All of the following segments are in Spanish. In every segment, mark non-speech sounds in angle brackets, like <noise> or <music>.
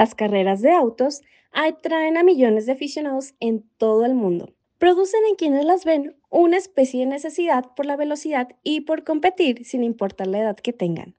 Las carreras de autos atraen a millones de aficionados en todo el mundo. Producen en quienes las ven una especie de necesidad por la velocidad y por competir sin importar la edad que tengan.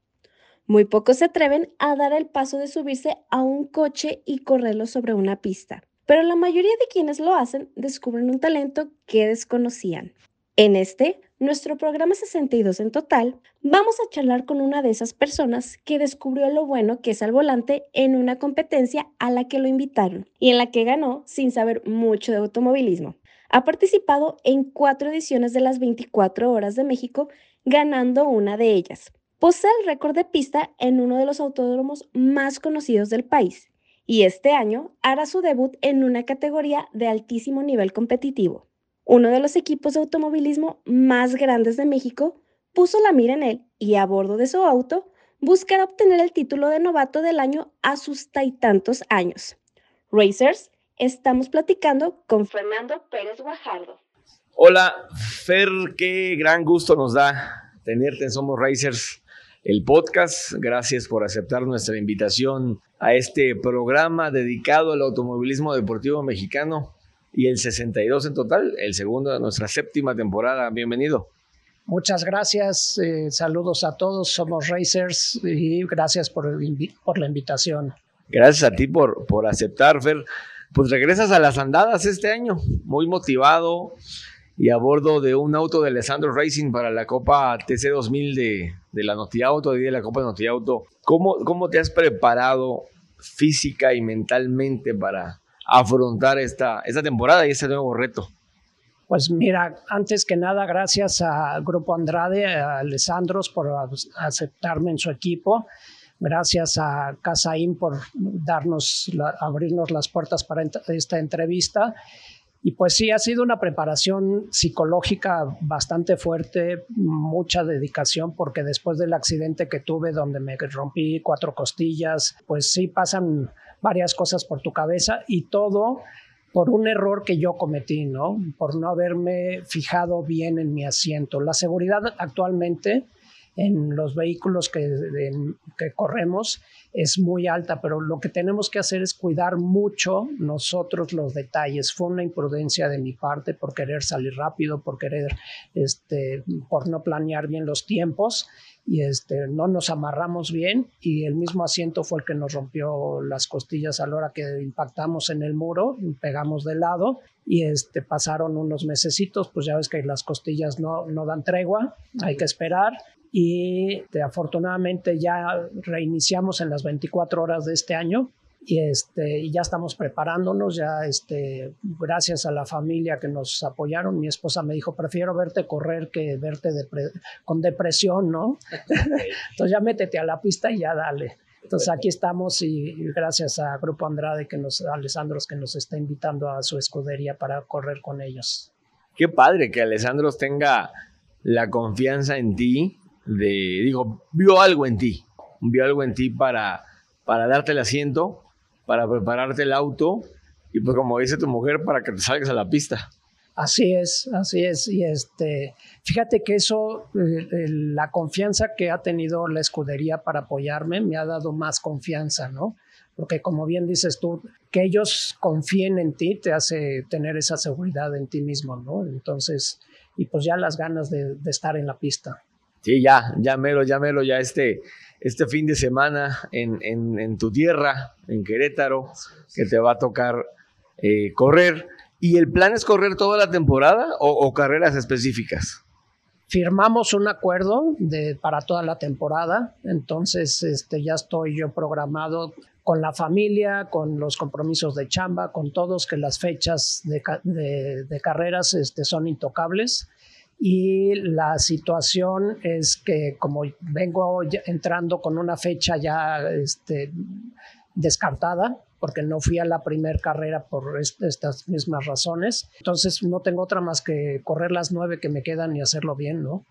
Muy pocos se atreven a dar el paso de subirse a un coche y correrlo sobre una pista, pero la mayoría de quienes lo hacen descubren un talento que desconocían. En este nuestro programa 62 en total, vamos a charlar con una de esas personas que descubrió lo bueno que es al volante en una competencia a la que lo invitaron y en la que ganó sin saber mucho de automovilismo. Ha participado en cuatro ediciones de las 24 horas de México, ganando una de ellas. Posee el récord de pista en uno de los autódromos más conocidos del país y este año hará su debut en una categoría de altísimo nivel competitivo uno de los equipos de automovilismo más grandes de México, puso la mira en él y a bordo de su auto buscará obtener el título de novato del año a sus tantos años. Racers, estamos platicando con Fernando Pérez Guajardo. Hola, Fer, qué gran gusto nos da tenerte en Somos Racers, el podcast. Gracias por aceptar nuestra invitación a este programa dedicado al automovilismo deportivo mexicano y el 62 en total, el segundo de nuestra séptima temporada. Bienvenido. Muchas gracias, eh, saludos a todos, somos Racers y gracias por, por la invitación. Gracias a ti por, por aceptar, Fer. Pues regresas a las andadas este año, muy motivado y a bordo de un auto de Alessandro Racing para la Copa TC 2000 de, de la Auto y de la Copa Auto. ¿Cómo, ¿Cómo te has preparado física y mentalmente para, afrontar esta, esta temporada y este nuevo reto? Pues mira, antes que nada, gracias a Grupo Andrade, a Alessandros por aceptarme en su equipo. Gracias a Casaín por darnos, abrirnos las puertas para esta entrevista. Y pues sí, ha sido una preparación psicológica bastante fuerte, mucha dedicación, porque después del accidente que tuve donde me rompí cuatro costillas, pues sí pasan varias cosas por tu cabeza y todo por un error que yo cometí, ¿no? Por no haberme fijado bien en mi asiento. La seguridad actualmente en los vehículos que, que, corremos es muy alta, pero lo que tenemos que hacer es cuidar mucho nosotros los detalles. Fue una imprudencia de mi parte por querer salir rápido, por querer, este, por no planear bien los tiempos y este, no nos amarramos bien y el mismo asiento fue el que nos rompió las costillas a la hora que impactamos en el muro, pegamos de lado y este, pasaron unos mesecitos, pues ya ves que las costillas no, no dan tregua, hay que esperar y este, afortunadamente ya reiniciamos en las 24 horas de este año y este ya estamos preparándonos ya este gracias a la familia que nos apoyaron mi esposa me dijo prefiero verte correr que verte con depresión no <laughs> entonces ya métete a la pista y ya dale. Entonces aquí estamos y gracias a Grupo Andrade que nos Alessandros que nos está invitando a su escudería para correr con ellos. Qué padre que Alessandros tenga la confianza en ti de digo vio algo en ti vio algo en ti para para darte el asiento para prepararte el auto y pues como dice tu mujer, para que te salgas a la pista. Así es, así es. Y este, fíjate que eso, eh, la confianza que ha tenido la escudería para apoyarme me ha dado más confianza, ¿no? Porque como bien dices tú, que ellos confíen en ti te hace tener esa seguridad en ti mismo, ¿no? Entonces, y pues ya las ganas de, de estar en la pista. Sí, ya, ya mero, ya mero, ya este, este fin de semana en, en, tu tierra, en Querétaro, que te va a tocar eh, correr. ¿Y el plan es correr toda la temporada o, carreras específicas? Firmamos un acuerdo de, para toda la temporada, entonces este, ya estoy yo programado con la familia, con los compromisos de chamba, con todos, que las fechas de, carreras este, son intocables y la situación es que como vengo entrando con una fecha ya este, descartada, porque no fui a la primera carrera por estas mismas razones, entonces no tengo otra más que correr las nueve que me quedan y hacerlo bien, ¿no?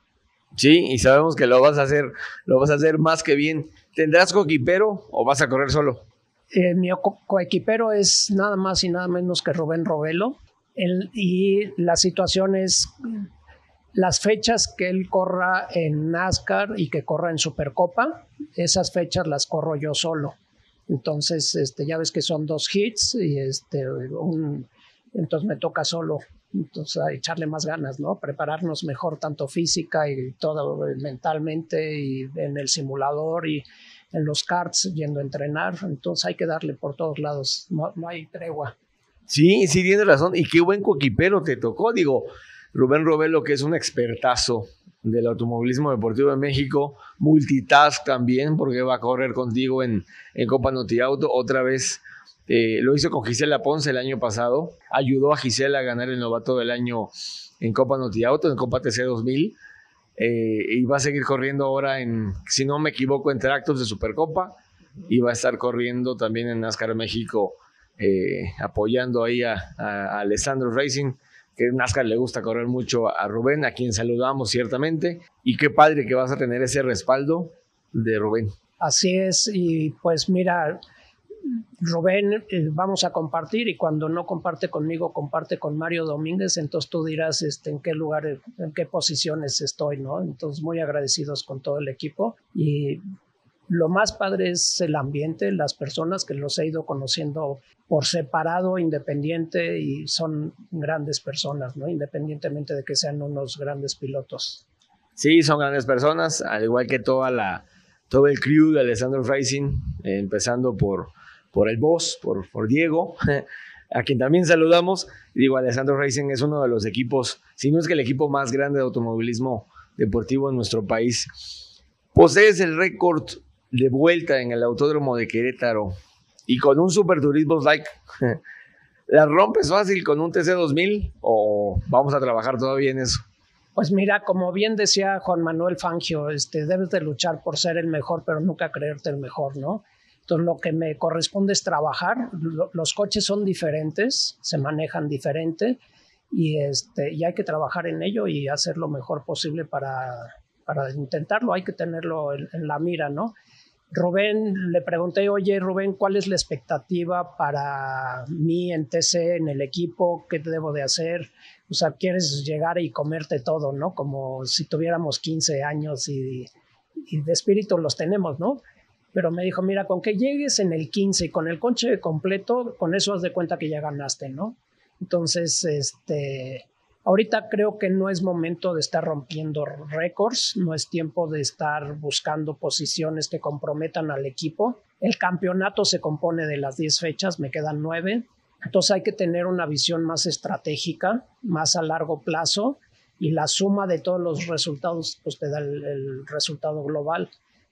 Sí, y sabemos que lo vas a hacer, lo vas a hacer más que bien. ¿Tendrás coequipero o vas a correr solo? Eh, mi coequipero es nada más y nada menos que Rubén Robelo. y la situación es las fechas que él corra en NASCAR y que corra en Supercopa, esas fechas las corro yo solo. Entonces, este, ya ves que son dos hits y este, entonces me toca solo. Entonces, echarle más ganas, ¿no? Prepararnos mejor, tanto física y todo mentalmente, y en el simulador y en los karts yendo a entrenar. Entonces, hay que darle por todos lados, no, no hay tregua. Sí, sí, tienes razón. Y qué buen coquipero te tocó. Digo, Rubén Robelo, que es un expertazo del automovilismo deportivo de México, multitask también, porque va a correr contigo en, en Copa Noti Auto. Otra vez eh, lo hizo con Gisela Ponce el año pasado, ayudó a Gisela a ganar el novato del año en Copa Noti Auto, en Copa TC 2000. Eh, y va a seguir corriendo ahora en, si no me equivoco, en tractos de Supercopa y va a estar corriendo también en NASCAR México, eh, apoyando ahí a, a Alessandro Racing que NASCAR le gusta correr mucho a Rubén, a quien saludamos ciertamente, y qué padre que vas a tener ese respaldo de Rubén. Así es, y pues mira, Rubén, eh, vamos a compartir y cuando no comparte conmigo, comparte con Mario Domínguez, entonces tú dirás este, en qué lugar, en qué posiciones estoy, ¿no? Entonces muy agradecidos con todo el equipo y lo más padre es el ambiente, las personas que los he ido conociendo por separado, independiente y son grandes personas, ¿no? Independientemente de que sean unos grandes pilotos. Sí, son grandes personas, al igual que toda la, todo el crew de Alessandro Racing, empezando por, por el boss, por, por Diego, <laughs> a quien también saludamos. Digo, Alessandro Racing es uno de los equipos, si no es que el equipo más grande de automovilismo deportivo en nuestro país. Posees el récord de vuelta en el Autódromo de Querétaro y con un Super Turismo like, <laughs> ¿la rompes fácil con un TC2000 o vamos a trabajar todavía en eso? Pues mira, como bien decía Juan Manuel Fangio, este, debes de luchar por ser el mejor, pero nunca creerte el mejor, ¿no? Entonces lo que me corresponde es trabajar. Los coches son diferentes, se manejan diferente y, este, y hay que trabajar en ello y hacer lo mejor posible para, para intentarlo. Hay que tenerlo en, en la mira, ¿no? Rubén, le pregunté, oye Rubén, ¿cuál es la expectativa para mí en TC, en el equipo? ¿Qué debo de hacer? O sea, quieres llegar y comerte todo, ¿no? Como si tuviéramos 15 años y, de espíritu los tenemos, ¿no? Pero me dijo, mira, con que llegues en el 15 y con el coche completo, con eso haz de cuenta que ya ganaste, ¿no? Entonces, este, Ahorita creo que no es momento de estar rompiendo récords, no es tiempo de estar buscando posiciones que comprometan al equipo. El campeonato se compone de las 10 fechas, me quedan 9. Entonces hay que tener una visión más estratégica, más a largo plazo y la suma de todos los resultados pues te da el resultado global.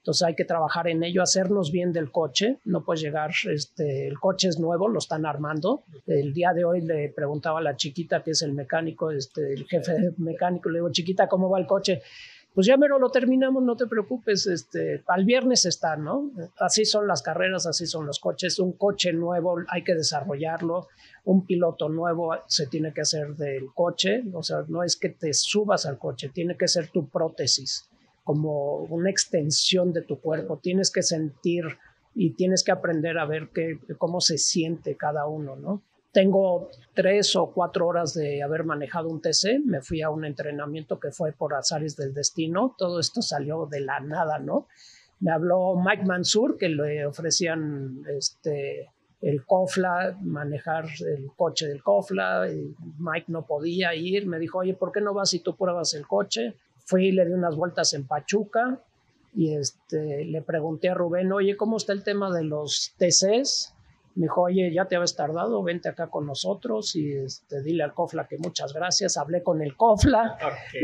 Entonces hay que trabajar en ello, hacernos bien del coche. No puedes llegar, este, el coche es nuevo, lo están armando. El día de hoy le preguntaba a la chiquita, que es el mecánico, este, el jefe mecánico, le digo, chiquita, ¿cómo va el coche? Pues ya mero lo terminamos, no te preocupes, este, al viernes está, ¿no? Así son las carreras, así son los coches. Un coche nuevo hay que desarrollarlo, un piloto nuevo se tiene que hacer del coche, o sea, no es que te subas al coche, tiene que ser tu prótesis como una extensión de tu cuerpo. Tienes que sentir y tienes que aprender a ver qué, cómo se siente cada uno, ¿no? Tengo tres o cuatro horas de haber manejado un TC, me fui a un entrenamiento que fue por azares del destino, todo esto salió de la nada, ¿no? Me habló Mike Mansur, que le ofrecían este, el COFLA, manejar el coche del COFLA, Mike no podía ir, me dijo, oye, ¿por qué no vas y tú pruebas el coche? Fui y le di unas vueltas en Pachuca y este, le pregunté a Rubén, oye, ¿cómo está el tema de los TCs? Me dijo, oye, ya te habías tardado, vente acá con nosotros y este, dile al Cofla que muchas gracias. Hablé con el Cofla,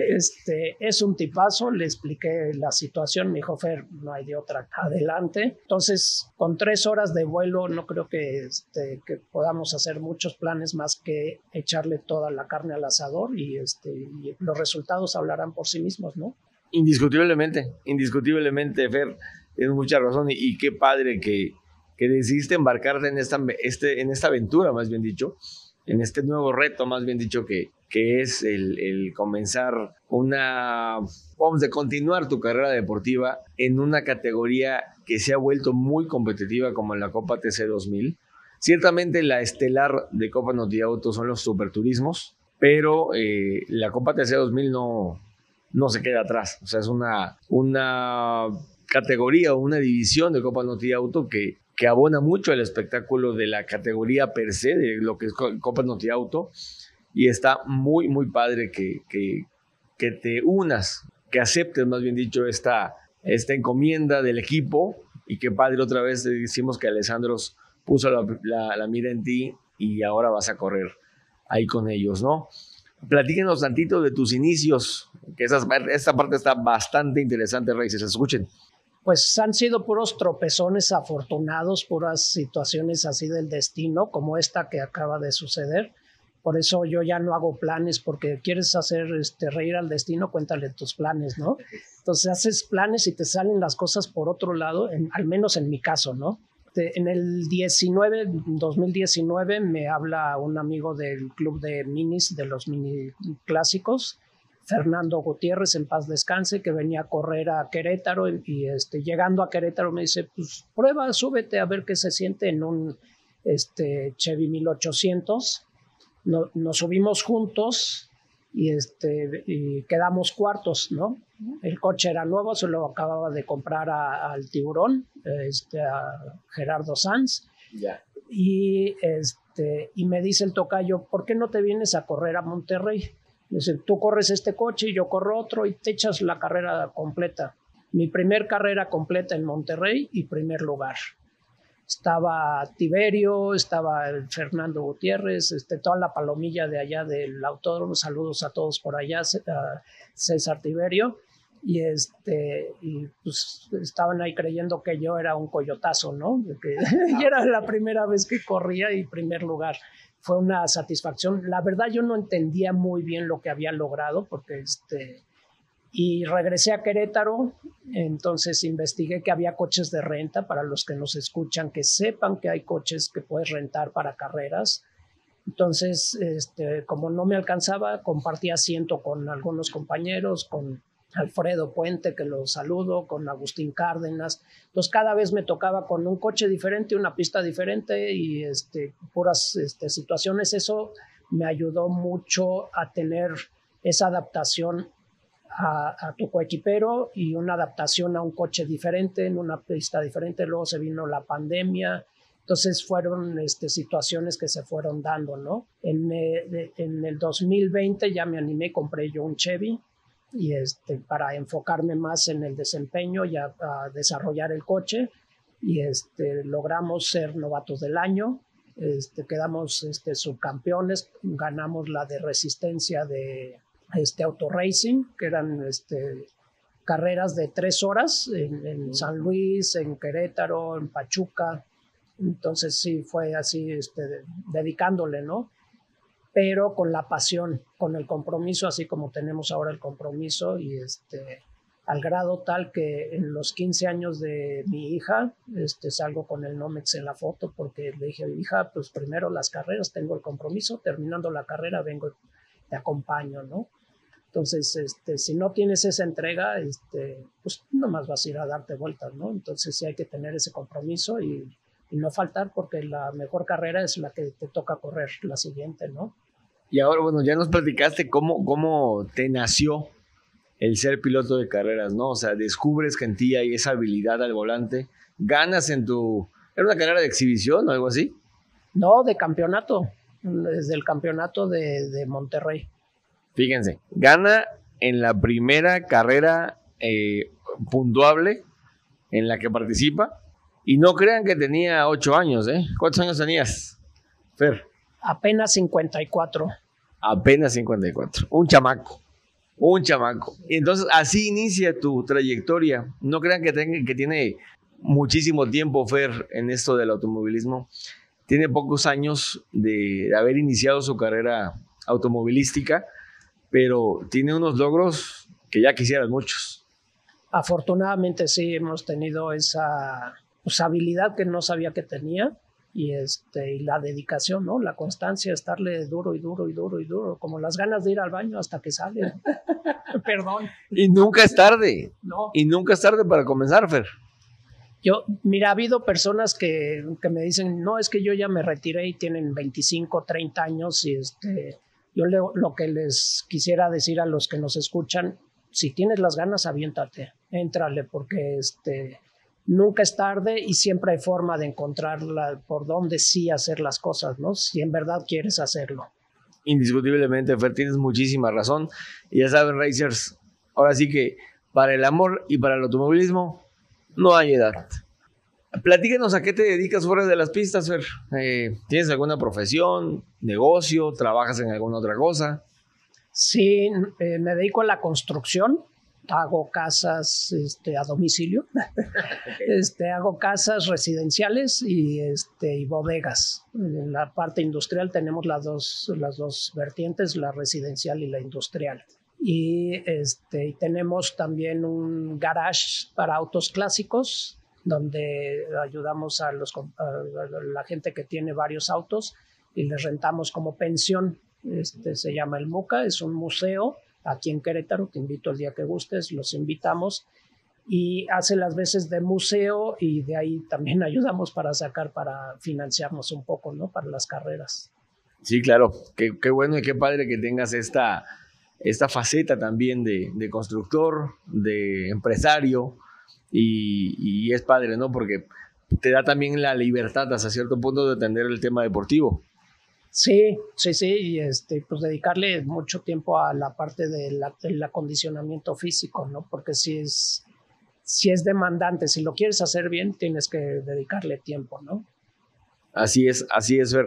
este, es un tipazo, le expliqué la situación, me dijo, Fer, no hay de otra, adelante. Entonces, con tres horas de vuelo, no creo que, este, que podamos hacer muchos planes más que echarle toda la carne al asador y, este, y los resultados hablarán por sí mismos, ¿no? Indiscutiblemente, indiscutiblemente, Fer, tienes mucha razón y, y qué padre que que decidiste embarcarte en esta, este, en esta aventura, más bien dicho, en este nuevo reto, más bien dicho, que, que es el, comenzar una, vamos, de continuar tu carrera deportiva en una categoría que se ha vuelto muy competitiva como en la Copa TC 2000. Ciertamente la estelar de Copa Noti Auto son los superturismos, pero eh, la Copa TC 2000 no, no se queda atrás. O sea, es una, una categoría o una división de Copa Noti Auto que, que abona mucho el espectáculo de la categoría per se, de lo que es Copa Noti Auto, y está muy, muy padre que, que, te unas, que aceptes, más bien dicho, esta, esta encomienda del equipo, y que padre otra vez decimos que Alessandros puso la, mira en ti y ahora vas a correr ahí con ellos, ¿no? Platíquenos tantito de tus inicios, que esa, esta parte está bastante interesante, Reyes, escuchen pues han sido puros tropezones afortunados, puras situaciones así del destino, como esta que acaba de suceder. Por eso yo ya no hago planes, porque quieres hacer este, reír al destino, cuéntale tus planes, ¿no? Entonces haces planes y te salen las cosas por otro lado, al menos en mi caso, ¿no? en el 19, 2019 me habla un amigo del club de minis, de los mini clásicos, Fernando Gutiérrez, en paz descanse, que venía a correr a Querétaro y, este, llegando a Querétaro me dice, pues prueba, súbete a ver qué se siente en un este, Chevy 1800. nos subimos juntos y, este, y quedamos cuartos, ¿no? El coche era nuevo, se lo acababa de comprar al tiburón, este, a Gerardo Sanz. Y, este, y me dice el tocayo, ¿por qué no te vienes a correr a Monterrey? Dice, tú corres este coche y yo corro otro y te echas la carrera completa. Mi primer carrera completa en Monterrey y primer lugar. Estaba Tiberio, estaba Fernando Gutiérrez, este, toda la palomilla de allá del autódromo. Saludos a todos por allá, César Tiberio. Y, este, y pues estaban ahí creyendo que yo era un coyotazo, ¿no? Que, y <laughs> era la primera vez que corría y primer lugar fue una satisfacción. La verdad yo no entendía muy bien lo que había logrado porque este y regresé a Querétaro, entonces investigué que había coches de renta para los que nos escuchan, que sepan que hay coches que puedes rentar para carreras. Entonces, este, como no me alcanzaba, compartí asiento con algunos compañeros, con Alfredo Puente, que lo saludo, con Agustín Cárdenas. Entonces cada vez me tocaba con un coche diferente, una pista diferente y este, puras este, situaciones. Eso me ayudó mucho a tener esa adaptación a, tu coequipero y una adaptación a un coche diferente, en una pista diferente. Luego se vino la pandemia. Entonces fueron este, situaciones que se fueron dando, ¿no? En, eh, en el 2020 ya me animé, compré yo un Chevy, y este, para enfocarme más en el desempeño y a, desarrollar el coche. Y este, logramos ser novatos del año, este, quedamos este, subcampeones, ganamos la de resistencia de este, Auto Racing, que eran este, carreras de tres horas en, en, San Luis, en Querétaro, en Pachuca. Entonces sí fue así, este, dedicándole, ¿no? Pero con la pasión, con el compromiso, así como tenemos ahora el compromiso y este al grado tal que en los 15 años de mi hija, este, salgo con el Nomex en la foto porque le dije, hija, pues primero las carreras, tengo el compromiso, terminando la carrera vengo, te acompaño, ¿no? Entonces, este, si no tienes esa entrega, este, pues nomás vas a ir a darte vueltas, ¿no? Entonces sí hay que tener ese compromiso y, y no faltar porque la mejor carrera es la que te toca correr, la siguiente, ¿no? Y ahora, bueno, ya nos platicaste cómo, cómo te nació el ser piloto de carreras, ¿no? O sea, descubres que en ti hay esa habilidad al volante, ganas en tu... ¿Era una carrera de exhibición o algo así? No, de campeonato, desde el campeonato de, de Monterrey. Fíjense, gana en la primera carrera eh, puntuable en la que participa Y no crean que tenía ocho años, ¿eh? ¿Cuántos años tenías, Fer? Apenas 54. Apenas 54. Un chamaco. Un chamaco. Y entonces así inicia tu trayectoria. No crean que, tenga, que tiene muchísimo tiempo Fer en esto del automovilismo. Tiene pocos años de haber iniciado su carrera automovilística, pero tiene unos logros que ya quisieran muchos. Afortunadamente sí hemos tenido esa pues, habilidad que no sabía que tenía y, este, y la dedicación, ¿no? La constancia, estarle duro y duro y duro y duro, como las ganas de ir al baño hasta que sale. <laughs> Perdón. Y nunca es tarde. No. Y nunca es tarde para comenzar, Fer. Yo, mira, ha habido personas que, que, me dicen, no, es que yo ya me retiré y tienen 25, 30 años y este, yo le, lo que les quisiera decir a los que nos escuchan, si tienes las ganas, aviéntate, éntrale, porque este, nunca es tarde y siempre hay forma de encontrarla por dónde sí hacer las cosas, ¿no? Si en verdad quieres hacerlo. Indiscutiblemente, Fer, tienes muchísima razón. Y ya saben, Racers, ahora sí que para el amor y para el automovilismo no hay edad. Platícanos a qué te dedicas fuera de las pistas, Fer. Eh, ¿Tienes alguna profesión, negocio, trabajas en alguna otra cosa? Sí, eh, me dedico a la construcción hago casas este, a domicilio, <laughs> este, hago casas residenciales y, este, y bodegas. En la parte industrial tenemos las dos, las dos vertientes, la residencial y la industrial. Y este, tenemos también un garage para autos clásicos, donde ayudamos a, los, a la gente que tiene varios autos y les rentamos como pensión. Este, se llama el MUCA, es un museo aquí en Querétaro, te invito el día que gustes, los invitamos y hace las veces de museo y de ahí también <laughs> ayudamos para sacar, para financiarnos un poco, ¿no? Para las carreras. Sí, claro, qué, qué bueno y qué padre que tengas esta, esta faceta también de, de constructor, de empresario y, y, es padre, ¿no? Porque te da también la libertad hasta cierto punto de atender el tema deportivo. Sí, sí, sí, y este, pues dedicarle mucho tiempo a la parte del acondicionamiento físico, ¿no? Porque si es, si es demandante, si lo quieres hacer bien, tienes que dedicarle tiempo, ¿no? Así es, así es, Ver.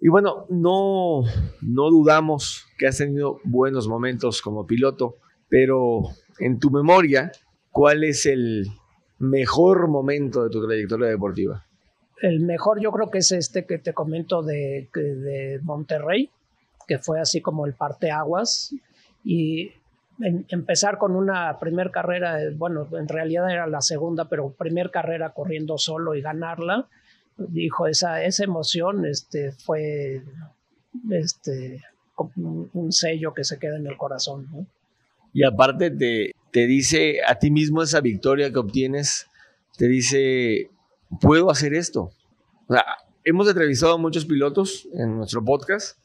Y bueno, no, no dudamos que has tenido buenos momentos como piloto, pero en tu memoria, ¿cuál es el mejor momento de tu trayectoria deportiva? El mejor yo creo que es este que te comento de, de Monterrey, que fue así como el parteaguas. Y empezar con una primer carrera, bueno, en realidad era la segunda, pero primer carrera corriendo solo y ganarla, dijo, esa, esa emoción este, fue este, un sello que se queda en el corazón. Y aparte te, te dice a ti mismo esa victoria que obtienes, te dice, puedo hacer esto. O sea, hemos entrevistado a muchos pilotos en nuestro podcast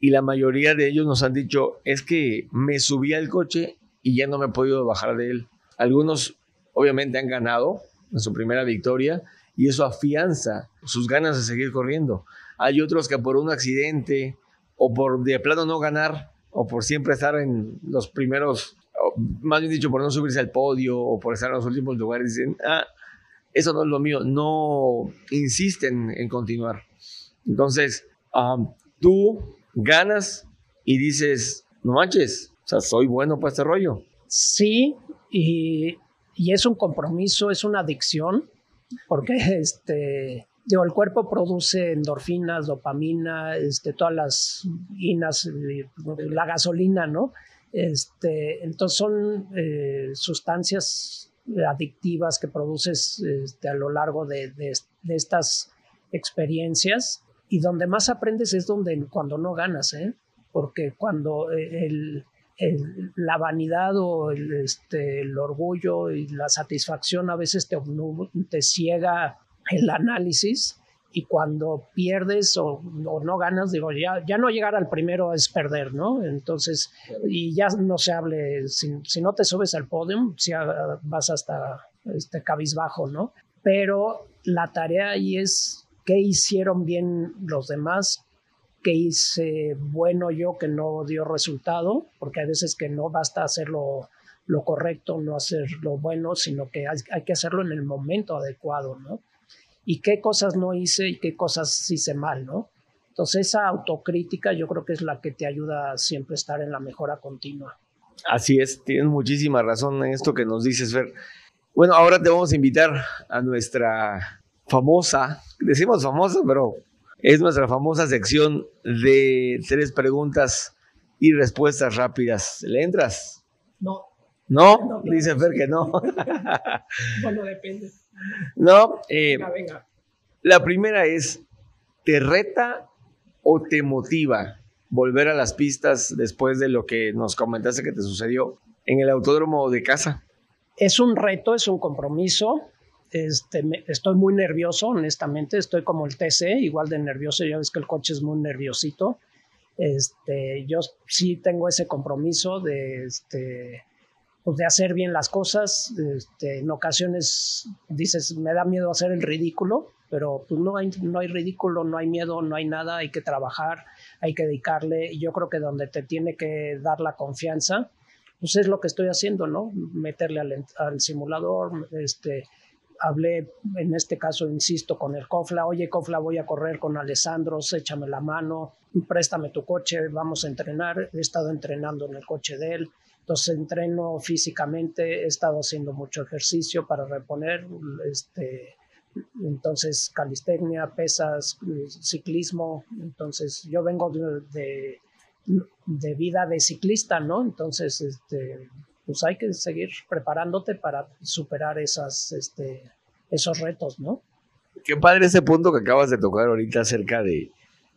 y la mayoría de ellos nos han dicho, es que me subí al coche y ya no me he podido bajar de él. Algunos obviamente han ganado en su primera victoria y eso afianza sus ganas de seguir corriendo. Hay otros que por un accidente o por de plano no ganar o por siempre estar en los primeros, más bien dicho, por no subirse al podio o por estar en los últimos lugares, dicen, ah, eso no es lo mío, no insisten en continuar. Entonces, tú ganas y dices, no manches, o sea, soy bueno para este rollo. Sí, y, y es un compromiso, es una adicción, porque este, digo, el cuerpo produce endorfinas, dopamina, este, todas las inas, la gasolina, ¿no? Este, entonces son eh, sustancias adictivas que produces este, a lo largo de, estas experiencias y donde más aprendes es donde cuando no ganas, ¿eh? porque cuando eh, la vanidad o el, este, el orgullo y la satisfacción a veces te, te ciega el análisis y cuando pierdes o, no ganas, digo, ya, ya no llegar al primero es perder, ¿no? Entonces, y ya no se hable, si, no te subes al podium, si vas hasta este cabizbajo, ¿no? Pero la tarea ahí es qué hicieron bien los demás, qué hice bueno yo que no dio resultado, porque hay veces que no basta hacer lo, correcto, no hacer lo bueno, sino que hay, hay que hacerlo en el momento adecuado, ¿no? Y qué cosas no hice y qué cosas hice mal, ¿no? Entonces esa autocrítica yo creo que es la que te ayuda a siempre estar en la mejora continua. Así es, tienes muchísima razón en esto que nos dices, Fer. Bueno, ahora te vamos a invitar a nuestra famosa, decimos famosa, pero es nuestra famosa sección de tres preguntas y respuestas rápidas. ¿Le entras? No. ¿No? Dice Fer que no. <laughs> bueno, depende. No. Eh, venga, venga. La primera es, ¿te reta o te motiva volver a las pistas después de lo que nos comentaste que te sucedió en el autódromo de casa? Es un reto, es un compromiso. Este, estoy muy nervioso, honestamente. Estoy como el TC, igual de nervioso. Ya ves que el coche es muy nerviosito. Este, yo sí tengo ese compromiso de, este, pues de hacer bien las cosas. Este, en ocasiones dices, me da miedo hacer el ridículo, pero pues no hay, no hay ridículo, no hay miedo, no hay nada, hay que trabajar, hay que dedicarle. Y yo creo que donde te tiene que dar la confianza, pues es lo que estoy haciendo, ¿no? Meterle al, al simulador, este, hablé, en este caso, insisto, con el Cofla, oye, Cofla, voy a correr con Alessandro, échame la mano, préstame tu coche, vamos a entrenar. He estado entrenando en el coche de él, entonces entreno físicamente, he estado haciendo mucho ejercicio para reponer, este, entonces calistecnia, pesas, ciclismo, entonces yo vengo de, de, vida de ciclista, ¿no? Entonces, este, pues hay que seguir preparándote para superar esas, este, esos retos, ¿no? Qué padre ese punto que acabas de tocar ahorita acerca de,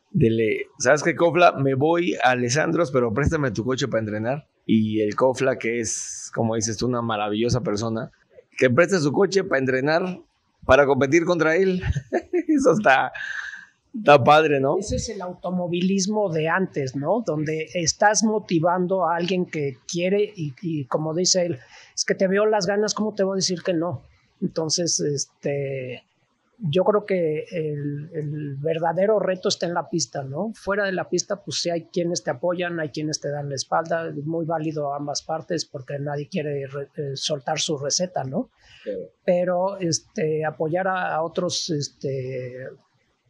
de ¿sabes qué, Cofla? Me voy a Alessandros, pero préstame tu coche para entrenar. Y el Cofla, que es, como dices una maravillosa persona, que preste su coche para entrenar para competir contra él. <laughs> Eso está, está padre, ¿no? Ese es el automovilismo de antes, ¿no? Donde estás motivando a alguien que quiere y, como dice él, es que te veo las ganas, ¿cómo te voy a decir que no? Entonces, este, yo creo que el, el, verdadero reto está en la pista, ¿no? Fuera de la pista, pues sí hay quienes te apoyan, hay quienes te dan la espalda, es muy válido a ambas partes porque nadie quiere eh, soltar su receta, ¿no? Pero este, apoyar a, otros este,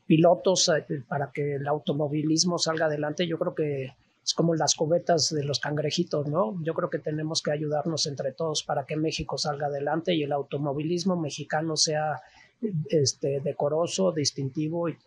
pilotos eh, para que el automovilismo salga adelante, yo creo que es como las cubetas de los cangrejitos, ¿no? Yo creo que tenemos que ayudarnos entre todos para que México salga adelante y el automovilismo mexicano sea este, decoroso, distintivo y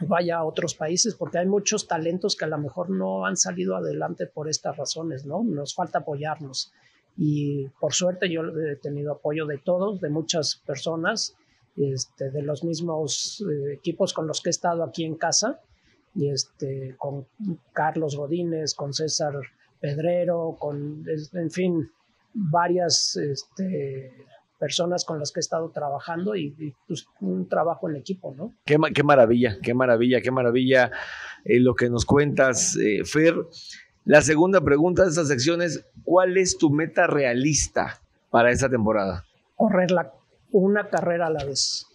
vaya a otros países, porque hay muchos talentos que a lo mejor no han salido adelante por estas razones, ¿no? Nos falta apoyarnos y por suerte yo he tenido apoyo de todos, de muchas personas, este, de los mismos eh, equipos con los que he estado aquí en casa, y este, con Carlos Godínez, con César Pedrero, con, en fin, varias este, personas con las que he estado trabajando y, pues, un trabajo en equipo, ¿no? Qué, qué maravilla, qué maravilla, qué maravilla eh, lo que nos cuentas, eh, Fer. La segunda pregunta de esta sección es, ¿cuál es tu meta realista para esta temporada? Correr la, una carrera a la vez.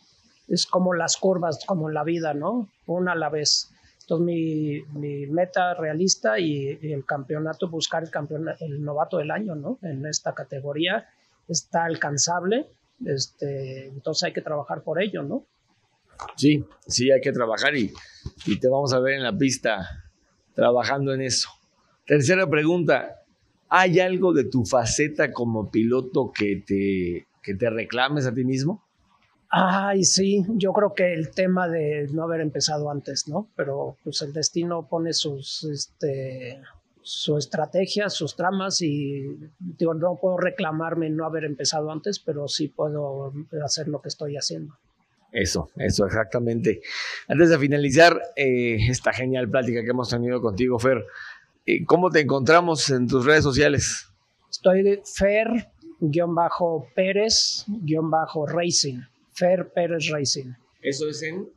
Es como las curvas, como en la vida, ¿no? Una a la vez. Entonces mi, mi meta realista y, el campeonato, buscar el, campeonato, el novato del año, ¿no? En esta categoría está alcanzable, este, entonces hay que trabajar por ello, ¿no? Sí, sí, hay que trabajar y, y te vamos a ver en la pista trabajando en eso. Tercera pregunta, ¿hay algo de tu faceta como piloto que te, que te reclames a ti mismo? Ay, sí, yo creo que el tema de no haber empezado antes, ¿no? Pero pues el destino pone sus, este, su estrategia, sus tramas y digo, no puedo reclamarme no haber empezado antes, pero sí puedo hacer lo que estoy haciendo. Eso, eso, exactamente. Antes de finalizar eh, esta genial plática que hemos tenido contigo, Fer, ¿Cómo te encontramos en tus redes sociales? Estoy de Fer-Pérez-Racing. Fer Pérez Racing. ¿Eso es en?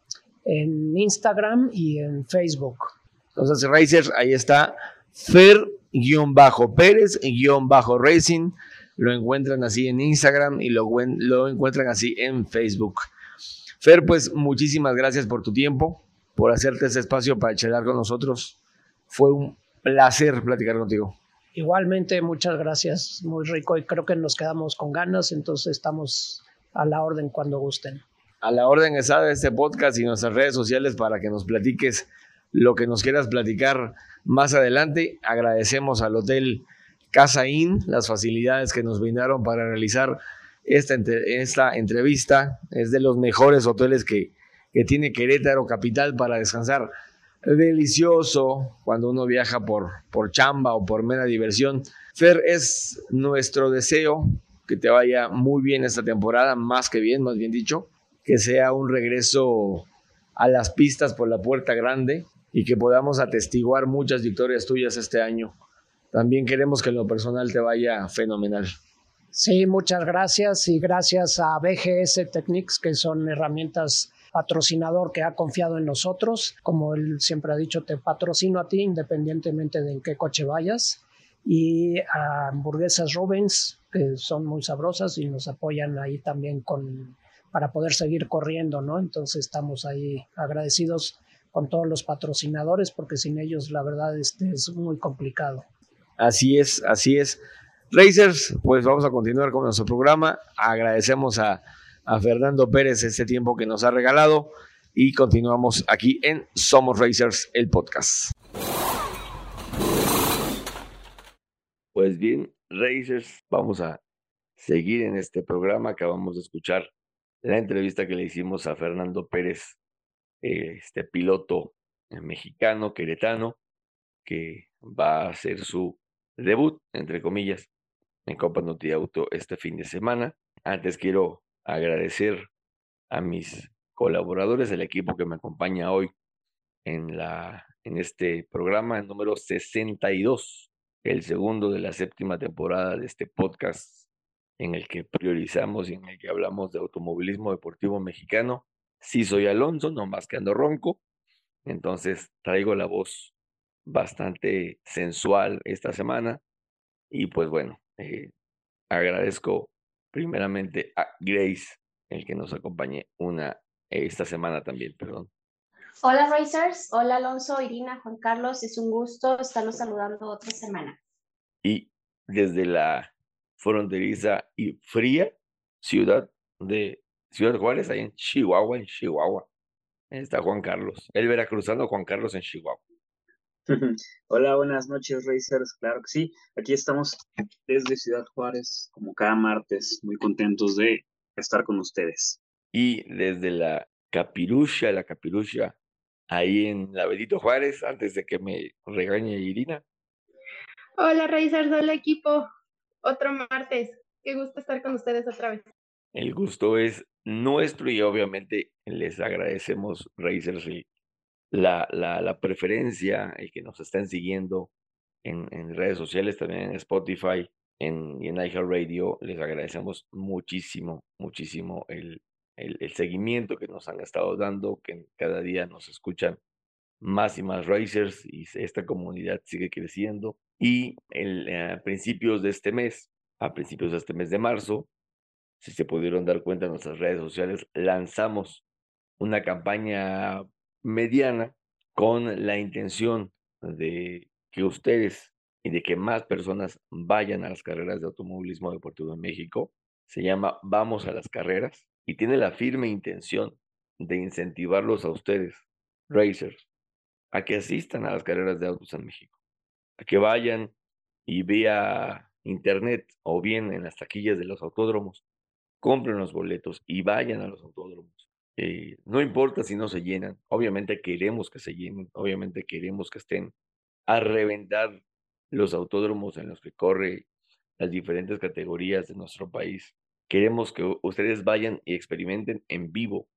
En Instagram y en Facebook. Entonces, Racers, ahí está. Fer-Pérez-Racing. Lo encuentran así en Instagram y lo, lo encuentran así en Facebook. Fer, pues muchísimas gracias por tu tiempo, por hacerte ese espacio para charlar con nosotros. Fue un placer platicar contigo. Igualmente, muchas gracias, muy rico y creo que nos quedamos con ganas, entonces estamos a la orden cuando gusten. a la orden está de este podcast y nuestras redes sociales para que nos platiques lo que nos quieras platicar más adelante. Agradecemos al Hotel Casa Inn las facilidades que nos brindaron para realizar esta, esta entrevista. Es de los mejores hoteles que, que tiene Querétaro Capital para descansar. Delicioso cuando uno viaja por, por chamba o por mera diversión. Fer, es nuestro deseo que te vaya muy bien esta temporada, más que bien, más bien dicho, que sea un regreso a las pistas por la puerta grande y que podamos atestiguar muchas victorias tuyas este año. También queremos que en lo personal te vaya fenomenal. Sí, muchas gracias y gracias a BGS Techniques, que son herramientas patrocinador que ha confiado en nosotros. Como él siempre ha dicho, te patrocino a ti independientemente de en qué coche vayas. Y a hamburguesas Rubens, que son muy sabrosas y nos apoyan ahí también con, para poder seguir corriendo, ¿no? Entonces estamos ahí agradecidos con todos los patrocinadores porque sin ellos la verdad este es muy complicado. Así es, así es. Racers, pues vamos a continuar con nuestro programa. Agradecemos a, Fernando Pérez este tiempo que nos ha regalado y continuamos aquí en Somos Racers, el podcast. Pues bien, Racers, vamos a seguir en este programa. Acabamos de escuchar la entrevista que le hicimos a Fernando Pérez, este piloto mexicano, queretano, que va a hacer su debut, entre comillas, en Copa Noti Auto este fin de semana. Antes quiero agradecer a mis colaboradores, el equipo que me acompaña hoy en, la, en este programa, el número 62, el segundo de la séptima temporada de este podcast en el que priorizamos y en el que hablamos de automovilismo deportivo mexicano. Sí soy Alonso, no más que ando ronco, entonces traigo la voz bastante sensual esta semana y pues bueno, eh, agradezco primeramente a Grace, el que nos acompañe una esta semana también, perdón. Hola Racers, hola Alonso, Irina, Juan Carlos, es un gusto estarlos saludando otra semana. Y desde la fronteriza y fría ciudad de Ciudad Juárez, ahí en Chihuahua, en Chihuahua, está Juan Carlos, el veracruzano Juan Carlos en Chihuahua. <laughs> Hola, buenas noches, Racers. Claro que sí. Aquí estamos desde Ciudad Juárez, como cada martes, muy contentos de estar con ustedes. Y desde la Capirucha, la Capirucha, ahí en la Benito Juárez, antes de que me regañe Irina. Hola, Racers, hola equipo. Otro martes. Qué gusto estar con ustedes otra vez. El gusto es nuestro y obviamente les agradecemos, Racers, la, la, la preferencia, el que nos estén siguiendo en, en redes sociales, también en Spotify en, y en iHeartRadio. Les agradecemos muchísimo, muchísimo el, el, el, seguimiento que nos han estado dando, que cada día nos escuchan más y más racers y esta comunidad sigue creciendo. Y el, eh, a principios de este mes, a principios de este mes de marzo, si se pudieron dar cuenta en nuestras redes sociales, lanzamos una campaña mediana con la intención de que ustedes y de que más personas vayan a las carreras de automovilismo deportivo en México. Se llama Vamos a las carreras y tiene la firme intención de incentivarlos a ustedes, racers, a que asistan a las carreras de autos en México, a que vayan y vía internet o bien en las taquillas de los autódromos, compren los boletos y vayan a los autódromos eh, no importa si no se llenan, obviamente queremos que se llenen, obviamente queremos que estén a reventar los autódromos en los que corre las diferentes categorías de nuestro país. Queremos que ustedes vayan y experimenten en vivo,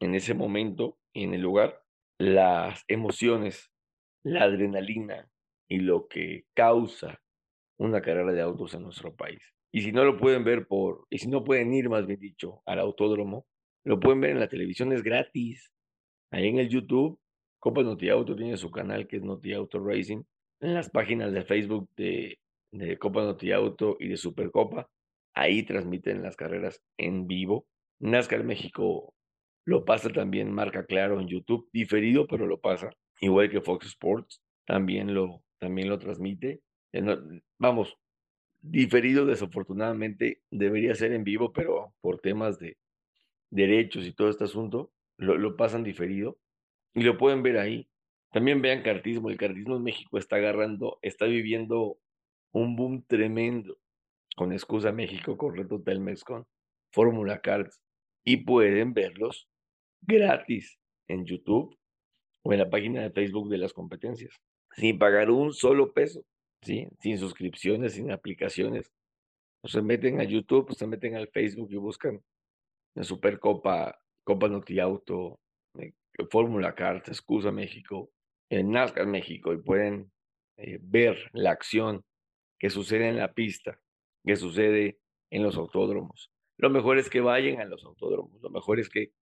en ese momento y en el lugar, las emociones, la adrenalina y lo que causa una carrera de autos en nuestro país. Y si no lo pueden ver por, y si no pueden ir más bien dicho al autódromo, lo pueden ver en la televisión, es gratis. Ahí en el YouTube, Copa Noti Auto tiene su canal que es Noti Auto Racing. En las páginas de Facebook de, de Copa Noti Auto y de Supercopa, ahí transmiten las carreras en vivo. NASCAR México lo pasa también, marca claro en YouTube, diferido, pero lo pasa. Igual que Fox Sports, también lo, también lo transmite. Vamos, diferido desafortunadamente debería ser en vivo, pero por temas de, derechos y todo este asunto, lo, pasan diferido y lo pueden ver ahí. También vean cartismo. El cartismo en México está agarrando, está viviendo un boom tremendo con Excusa México, con Reto Telmex, con Fórmula Cards. Y pueden verlos gratis en YouTube o en la página de Facebook de las competencias, sin pagar un solo peso, ¿sí? sin suscripciones, sin aplicaciones. Se meten a YouTube, se meten al Facebook y buscan la Supercopa, Copa Noti Auto, eh, Fórmula Cards, Excusa México, en NASCAR México y pueden eh, ver la acción que sucede en la pista, que sucede en los autódromos. Lo mejor es que vayan a los autódromos, lo mejor es que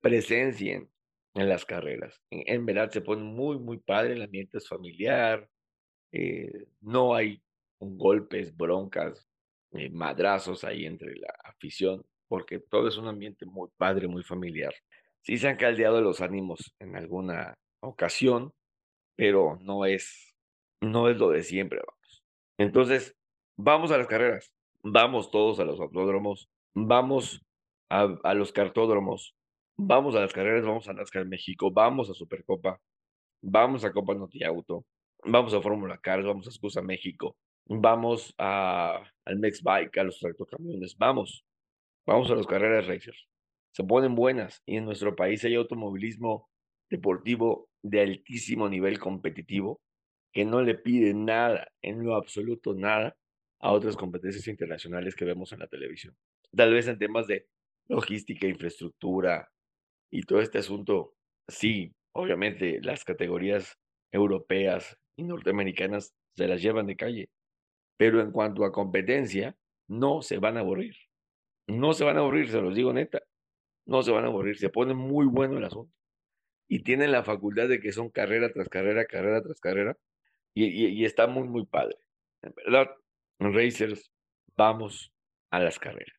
presencien en las carreras. En, verdad se pone muy, muy padre, el ambiente es familiar, eh, no hay golpes, broncas, eh, madrazos ahí entre la afición, porque todo es un ambiente muy padre, muy familiar. Sí se han caldeado los ánimos en alguna ocasión, pero no es, no es lo de siempre. Entonces, vamos a las carreras, vamos todos a los autódromos, vamos a, a los cartódromos, vamos a las carreras, vamos a NASCAR México, vamos a Supercopa, vamos a Copa Noti Auto, vamos a Fórmula Cars, vamos a Excusa México, vamos a, al Mex Bike, a los tractocamiones, vamos, vamos a las carreras racers. Se ponen buenas y en nuestro país hay automovilismo deportivo de altísimo nivel competitivo que no le pide nada, en lo absoluto nada, a otras competencias internacionales que vemos en la televisión. Tal vez en temas de logística, infraestructura y todo este asunto, sí, obviamente las categorías europeas y norteamericanas se las llevan de calle, pero en cuanto a competencia, no se van a aburrir. No se van a aburrir, se los digo neta. No se van a aburrir, se pone muy bueno el asunto y tienen la facultad de que son carrera tras carrera, carrera tras carrera, y, está muy, muy padre. En verdad, Racers, vamos a las carreras.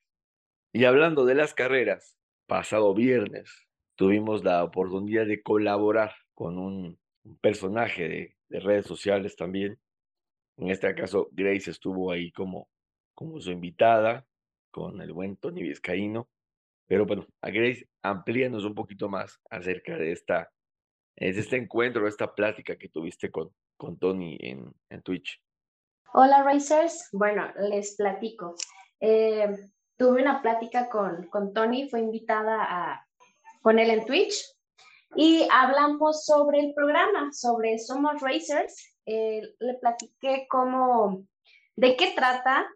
Y hablando de las carreras, pasado viernes tuvimos la oportunidad de colaborar con un, personaje de, de, redes sociales también. En este caso, Grace estuvo ahí como, como su invitada con el buen Tony Vizcaíno. Pero bueno, a Grace, amplíanos un poquito más acerca de esta, de este encuentro, esta plática que tuviste con, con Tony en, en Twitch. Hola Racers, bueno, les platico. Eh, tuve una plática con, con Tony, fue invitada a, con él en Twitch y hablamos sobre el programa, sobre Somos Racers. Eh, le platiqué cómo, de qué trata,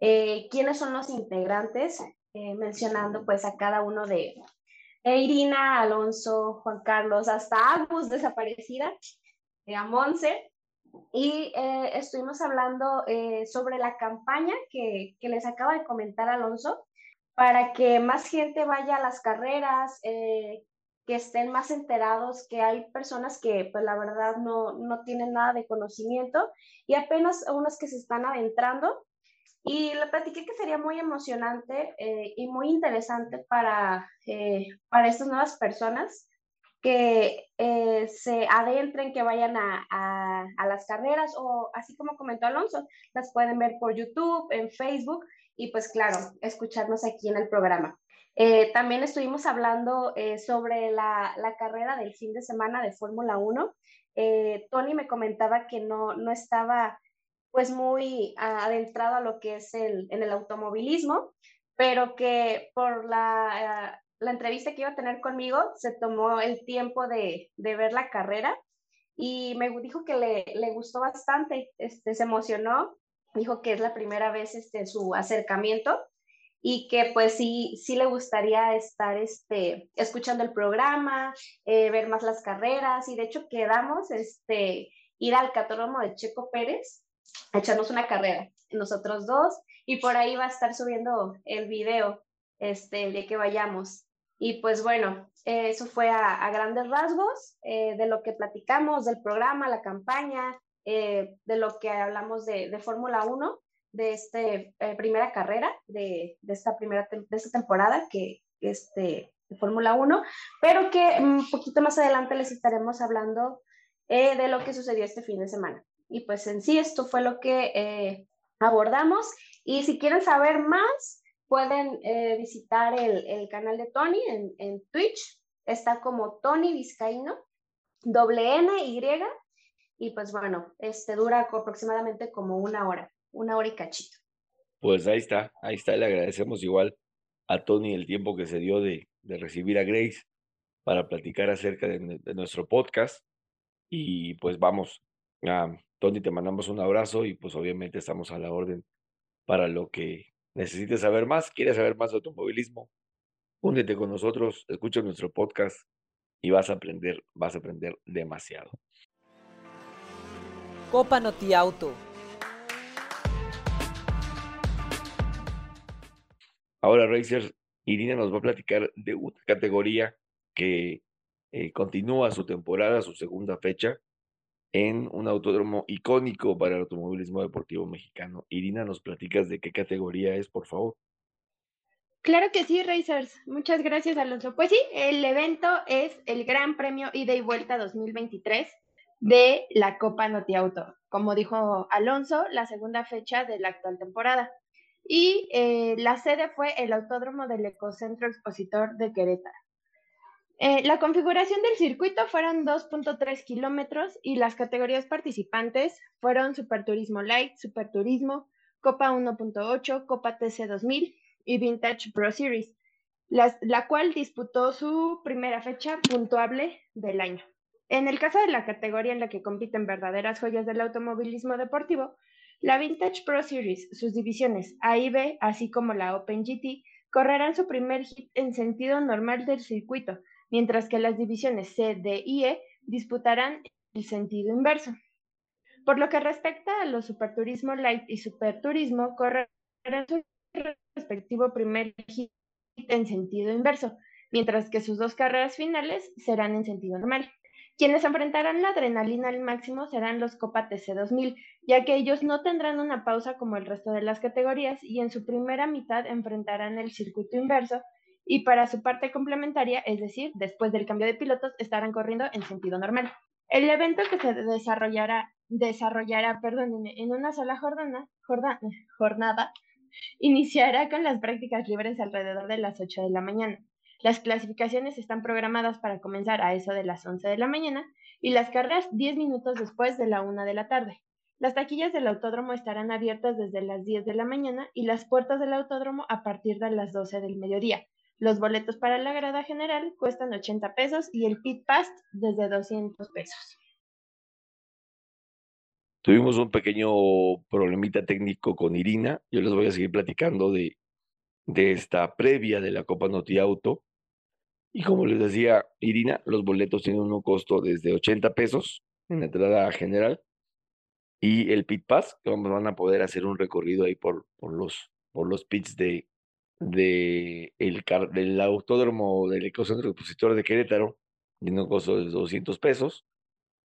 eh, quiénes son los integrantes, eh, mencionando pues a cada uno de Irina, Alonso, Juan Carlos, hasta Agus desaparecida, eh, a Monse, y eh, estuvimos hablando sobre la campaña que, que, les acaba de comentar Alonso, para que más gente vaya a las carreras, que estén más enterados, que hay personas que pues la verdad no, no tienen nada de conocimiento y apenas unos que se están adentrando y le platiqué que sería muy emocionante eh, y muy interesante para, eh, para estas nuevas personas que eh, se adentren, que vayan a, a, a, las carreras o así como comentó Alonso, las pueden ver por YouTube, en Facebook y pues claro, escucharnos aquí en el programa. También estuvimos hablando sobre la, la, carrera del fin de semana de Fórmula 1. Tony me comentaba que no, no estaba pues muy adentrado a lo que es el, en el automovilismo, pero que por la, eh, la, entrevista que iba a tener conmigo se tomó el tiempo de, de ver la carrera y me dijo que le, le, gustó bastante, este, se emocionó, dijo que es la primera vez este, su acercamiento y que pues sí, sí le gustaría estar este, escuchando el programa, eh, ver más las carreras y de hecho quedamos este, ir al catódromo de Checo Pérez echarnos una carrera, nosotros dos, y por ahí va a estar subiendo el video este, de que vayamos. Y pues bueno, eso fue a, grandes rasgos eh, de lo que platicamos, del programa, la campaña, eh, de lo que hablamos de, de Fórmula 1, de esta eh, primera carrera, de, de, esta primera de esta temporada que este, de Fórmula 1, pero que un poquito más adelante les estaremos hablando de lo que sucedió este fin de semana. Y pues en sí esto fue lo que eh, abordamos. Y si quieren saber más, pueden eh, visitar el, canal de Tony en, en, Twitch. Está como Tony Vizcaíno, doble N, Y. Y pues bueno, este dura aproximadamente como una hora, una hora y cachito. Pues ahí está, ahí está. Le agradecemos igual a Tony el tiempo que se dio de, de recibir a Grace para platicar acerca de, nuestro podcast. Y pues vamos, Tony, te mandamos un abrazo y pues obviamente estamos a la orden para lo que necesites saber más, quieres saber más de automovilismo, únete con nosotros, escucha nuestro podcast y vas a aprender, vas a aprender demasiado. Copa Noti Auto. Ahora, Racers, Irina nos va a platicar de una categoría que eh, continúa su temporada, su segunda fecha, en un autódromo icónico para el automovilismo deportivo mexicano. Irina, ¿nos platicas de qué categoría es, por favor? Claro que sí, Racers. Muchas gracias, Alonso. Pues sí, el evento es el Gran Premio Ida y Vuelta 2023 de la Copa Noti Auto. Como dijo Alonso, la segunda fecha de la actual temporada. Y eh, la sede fue el Autódromo del Ecocentro Expositor de Querétaro. Eh, la configuración del circuito fueron 2.3 kilómetros y las categorías participantes fueron Superturismo Light, Superturismo, Copa 1.8, Copa TC 2000 y Vintage Pro Series, la cual disputó su primera fecha puntuable del año. En el caso de la categoría en la que compiten verdaderas joyas del automovilismo deportivo, la Vintage Pro Series, sus divisiones A y B, así como la Open GT, correrán su primer hit en sentido normal del circuito, mientras que las divisiones C, D y E disputarán el sentido inverso. Por lo que respecta a los Superturismo Light y Superturismo, correrán su respectivo primer hit en sentido inverso, mientras que sus dos carreras finales serán en sentido normal. Quienes enfrentarán la adrenalina al máximo serán los Copa TC 2000, ya que ellos no tendrán una pausa como el resto de las categorías y en su primera mitad enfrentarán el circuito inverso y para su parte complementaria, es decir, después del cambio de pilotos, estarán corriendo en sentido normal. El evento que se desarrollará, desarrollará en una sola jornada, jornada iniciará con las prácticas libres alrededor de las 8 de la mañana. Las clasificaciones están programadas para comenzar a eso de las 11 de la mañana y las carreras 10 minutos después de la 1 de la tarde. Las taquillas del autódromo estarán abiertas desde las 10 de la mañana y las puertas del autódromo a partir de las 12 del mediodía, los boletos para la grada general cuestan 80 pesos y el pit pass desde 200 pesos. Tuvimos un pequeño problemita técnico con Irina. Yo les voy a seguir platicando de, de esta previa de la Copa Noti Auto. Y como les decía Irina, los boletos tienen un costo desde 80 pesos en la entrada general y el pit pass, que van a poder hacer un recorrido ahí por, por, los, por los pits de, de el, del autódromo del Ecocentro Expositor de Querétaro, tiene un costo de 200 pesos.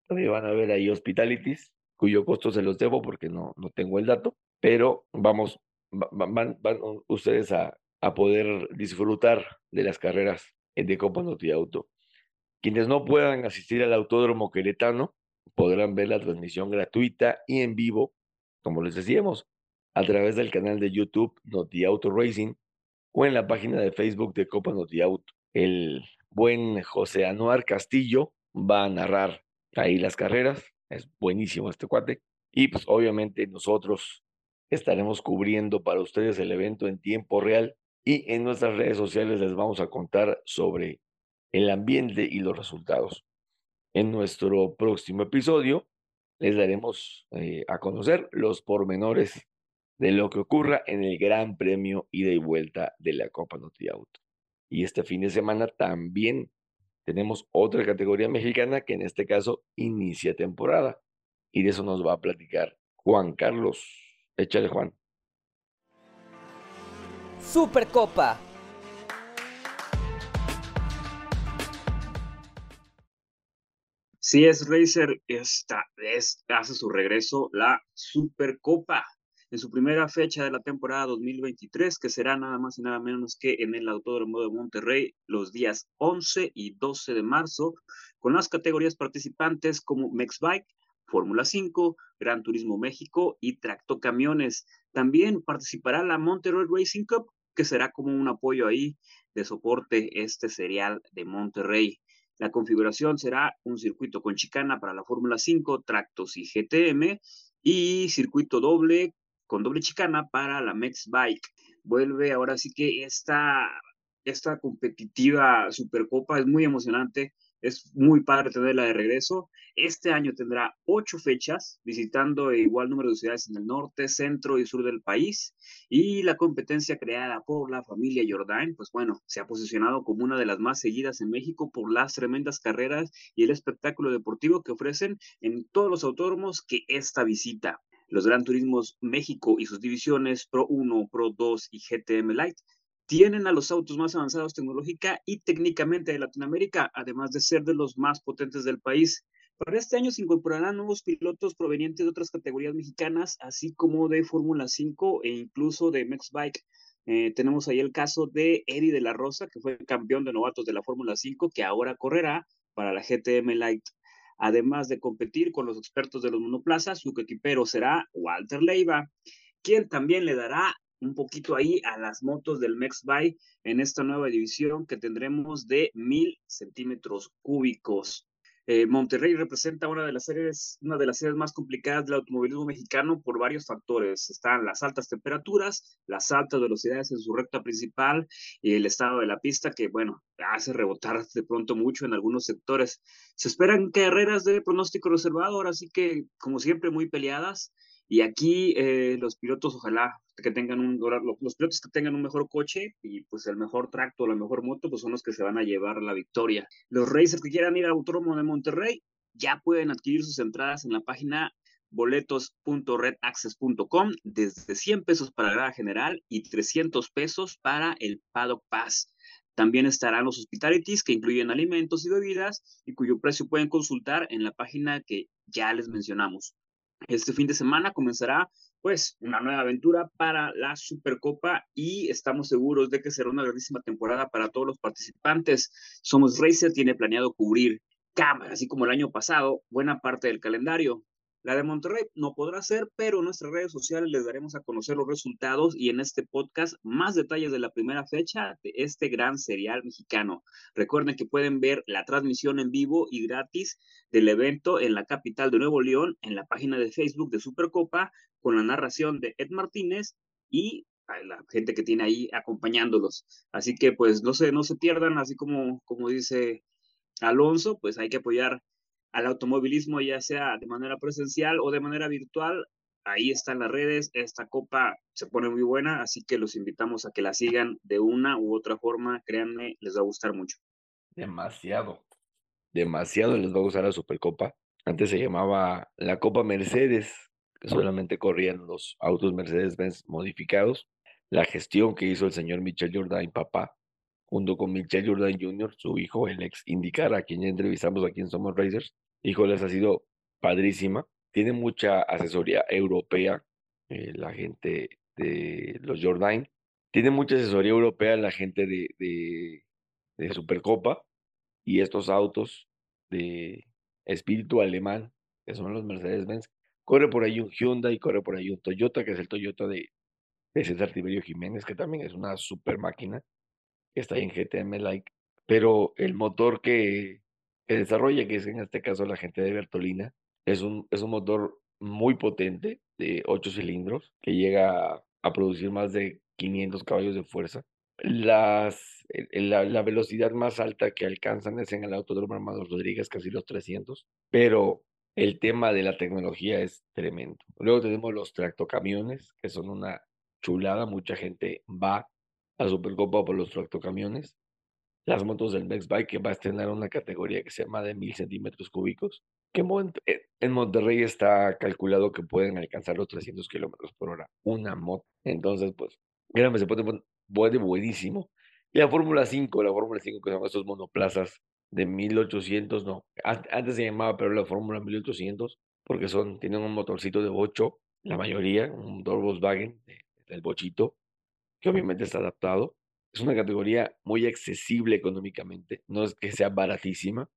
También van a ver ahí Hospitalities, cuyo costo se los debo porque no, no tengo el dato, pero vamos, van, van ustedes a, a, poder disfrutar de las carreras de Copa Noti Auto. Quienes no puedan asistir al autódromo queretano podrán ver la transmisión gratuita y en vivo, como les decíamos, a través del canal de YouTube Noti Auto Racing o en la página de Facebook de Copa Noti Auto. El buen José Anuar Castillo va a narrar ahí las carreras. Es buenísimo este cuate. Y pues obviamente nosotros estaremos cubriendo para ustedes el evento en tiempo real y en nuestras redes sociales les vamos a contar sobre el ambiente y los resultados. En nuestro próximo episodio les daremos eh, a conocer los pormenores de lo que ocurra en el Gran Premio ida y vuelta de la Copa Noti. Y este fin de semana también tenemos otra categoría mexicana que en este caso inicia temporada. Y de eso nos va a platicar Juan Carlos. Échale, Juan. Supercopa. Sí, es Racer, esta vez hace su regreso la Supercopa en su primera fecha de la temporada 2023, que será nada más y nada menos que en el Autódromo de Monterrey los días 11 y 12 de marzo, con las categorías participantes como Mexbike, Fórmula 5, Gran Turismo México y Tracto Camiones. También participará la Monterrey Racing Cup que será como un apoyo ahí de soporte este serial de Monterrey. La configuración será un circuito con chicana para la Fórmula 5, tractos y GTM y circuito doble con doble chicana para la Mex Bike. Vuelve ahora sí que esta, esta competitiva Supercopa es muy emocionante es muy padre tenerla de regreso. Este año tendrá ocho fechas, visitando igual número de ciudades en el norte, centro y sur del país. Y la competencia creada por la familia Jordan, pues bueno, se ha posicionado como una de las más seguidas en México por las tremendas carreras y el espectáculo deportivo que ofrecen en todos los autódromos que esta visita. Los Gran Turismos México y sus divisiones Pro 1, Pro 2 y GTM Light tienen a los autos más avanzados tecnológica y técnicamente de Latinoamérica, además de ser de los más potentes del país. Para este año se incorporarán nuevos pilotos provenientes de otras categorías mexicanas, así como de Fórmula 5 e incluso de Mexbike. Eh, tenemos ahí el caso de Eddie de la Rosa, que fue campeón de novatos de la Fórmula 5, que ahora correrá para la GTM Light. Además de competir con los expertos de los monoplazas, su equipero será Walter Leiva, quien también le dará un poquito ahí a las motos del Mexby en esta nueva división que tendremos de mil centímetros cúbicos. Eh, Monterrey representa una de las series, una de las series más complicadas del automovilismo mexicano por varios factores. Están las altas temperaturas, las altas velocidades en su recta principal y el estado de la pista que, bueno, hace rebotar de pronto mucho en algunos sectores. Se esperan carreras de pronóstico reservado, ahora sí que, como siempre, muy peleadas. Y aquí eh, los pilotos, ojalá que tengan un, los pilotos que tengan un mejor coche y pues el mejor tracto, la mejor moto, pues son los que se van a llevar la victoria. Los racers que quieran ir al Autódromo de Monterrey ya pueden adquirir sus entradas en la página boletos.redaccess.com desde 100 pesos para la grada general y 300 pesos para el Paddock Pass. También estarán los hospitalities que incluyen alimentos y bebidas y cuyo precio pueden consultar en la página que ya les mencionamos. Este fin de semana comenzará pues una nueva aventura para la Supercopa y estamos seguros de que será una grandísima temporada para todos los participantes. Somos Racer tiene planeado cubrir cámara, así como el año pasado, buena parte del calendario. La de Monterrey no podrá ser, pero en nuestras redes sociales les daremos a conocer los resultados y en este podcast más detalles de la primera fecha de este gran serial mexicano. Recuerden que pueden ver la transmisión en vivo y gratis del evento en la capital de Nuevo León, en la página de Facebook de Supercopa, con la narración de Ed Martínez y la gente que tiene ahí acompañándolos. Así que pues no se, no se pierdan, así como, como dice Alonso, pues hay que apoyar al automovilismo, ya sea de manera presencial o de manera virtual. Ahí están las redes, esta copa se pone muy buena, así que los invitamos a que la sigan de una u otra forma, créanme, les va a gustar mucho. Demasiado, demasiado les va a gustar la Supercopa. Antes se llamaba la Copa Mercedes, que solamente corrían los autos Mercedes-Benz modificados. La gestión que hizo el señor Michel Jourdain, papá, junto con Michel Jourdain Jr., su hijo, el ex IndyCar, a quien ya entrevistamos aquí en Somos Racers, híjoles, ha sido padrísima. Tiene mucha asesoría europea eh, la gente de los Jordan. Tiene mucha asesoría europea la gente de, de, Supercopa y estos autos de espíritu alemán, que son los Mercedes-Benz. Corre por ahí un Hyundai, corre por ahí un Toyota, que es el Toyota de, de César Tiberio Jiménez, que también es una super máquina, está en GTM Like. Pero el motor que, que desarrolla, que es en este caso la gente de Bertolina. Es un, es un motor muy potente de 8 cilindros que llega a, producir más de 500 caballos de fuerza. Las, la, la, velocidad más alta que alcanzan es en el Autódromo Armando Rodríguez, casi los 300, pero el tema de la tecnología es tremendo. Luego tenemos los tractocamiones, que son una chulada, mucha gente va a Supercopa por los tractocamiones las motos del Next Bike, que va a estrenar una categoría que se llama de mil centímetros cúbicos, que eh, en Monterrey está calculado que pueden alcanzar los 300 kilómetros por hora, una moto. Entonces, pues, créanme, se puede, puede buenísimo. Y la Fórmula 5, la Fórmula 5, que son estos monoplazas de 1800, no, antes se llamaba, pero la Fórmula 1800, porque son, tienen un motorcito de 8, la mayoría, un motor Volkswagen del bochito, que obviamente está adaptado es una categoría muy accesible económicamente, no es que sea baratísima,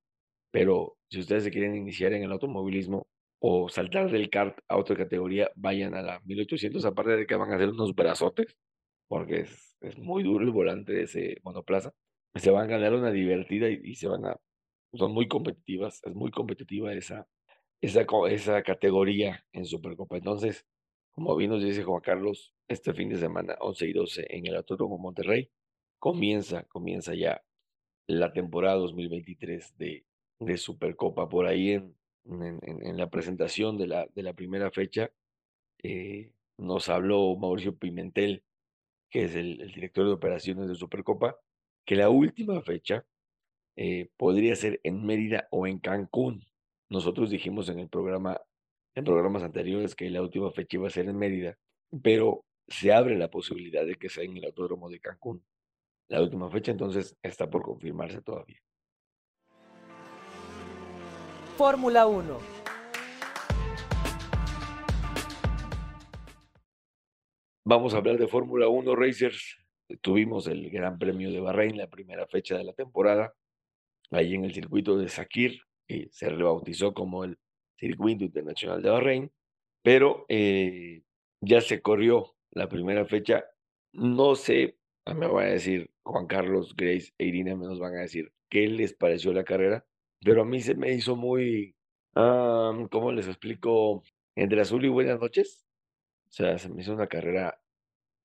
pero si ustedes se quieren iniciar en el automovilismo o saltar del kart a otra categoría, vayan a la 1800, aparte de que van a hacer unos brazotes, porque es, es muy duro el volante de ese monoplaza. Se van a ganar una divertida y, y se van a, son muy competitivas, es muy competitiva esa, esa, esa categoría en Supercopa. Entonces, como bien nos dice Juan Carlos, este fin de semana, 11 y 12 en el Autódromo Monterrey, comienza, comienza ya la temporada 2023 de, de Supercopa. Por ahí en, en, en, la presentación de la, de la primera fecha, eh, nos habló Mauricio Pimentel, que es el, el, director de operaciones de Supercopa, que la última fecha eh, podría ser en Mérida o en Cancún. Nosotros dijimos en el programa, en programas anteriores, que la última fecha iba a ser en Mérida, pero se abre la posibilidad de que sea en el Autódromo de Cancún. La última fecha entonces está por confirmarse todavía. Fórmula 1. Vamos a hablar de Fórmula 1 Racers. Tuvimos el Gran Premio de Bahrein, la primera fecha de la temporada, ahí en el circuito de Sakir, y se rebautizó como el Circuito Internacional de Bahrein, pero eh, ya se corrió la primera fecha. No sé, me va a decir Juan Carlos, Grace e Irina, me nos van a decir qué les pareció la carrera, pero a mí se me hizo muy, um, ¿cómo les explico? Entre azul y buenas noches. O sea, se me hizo una carrera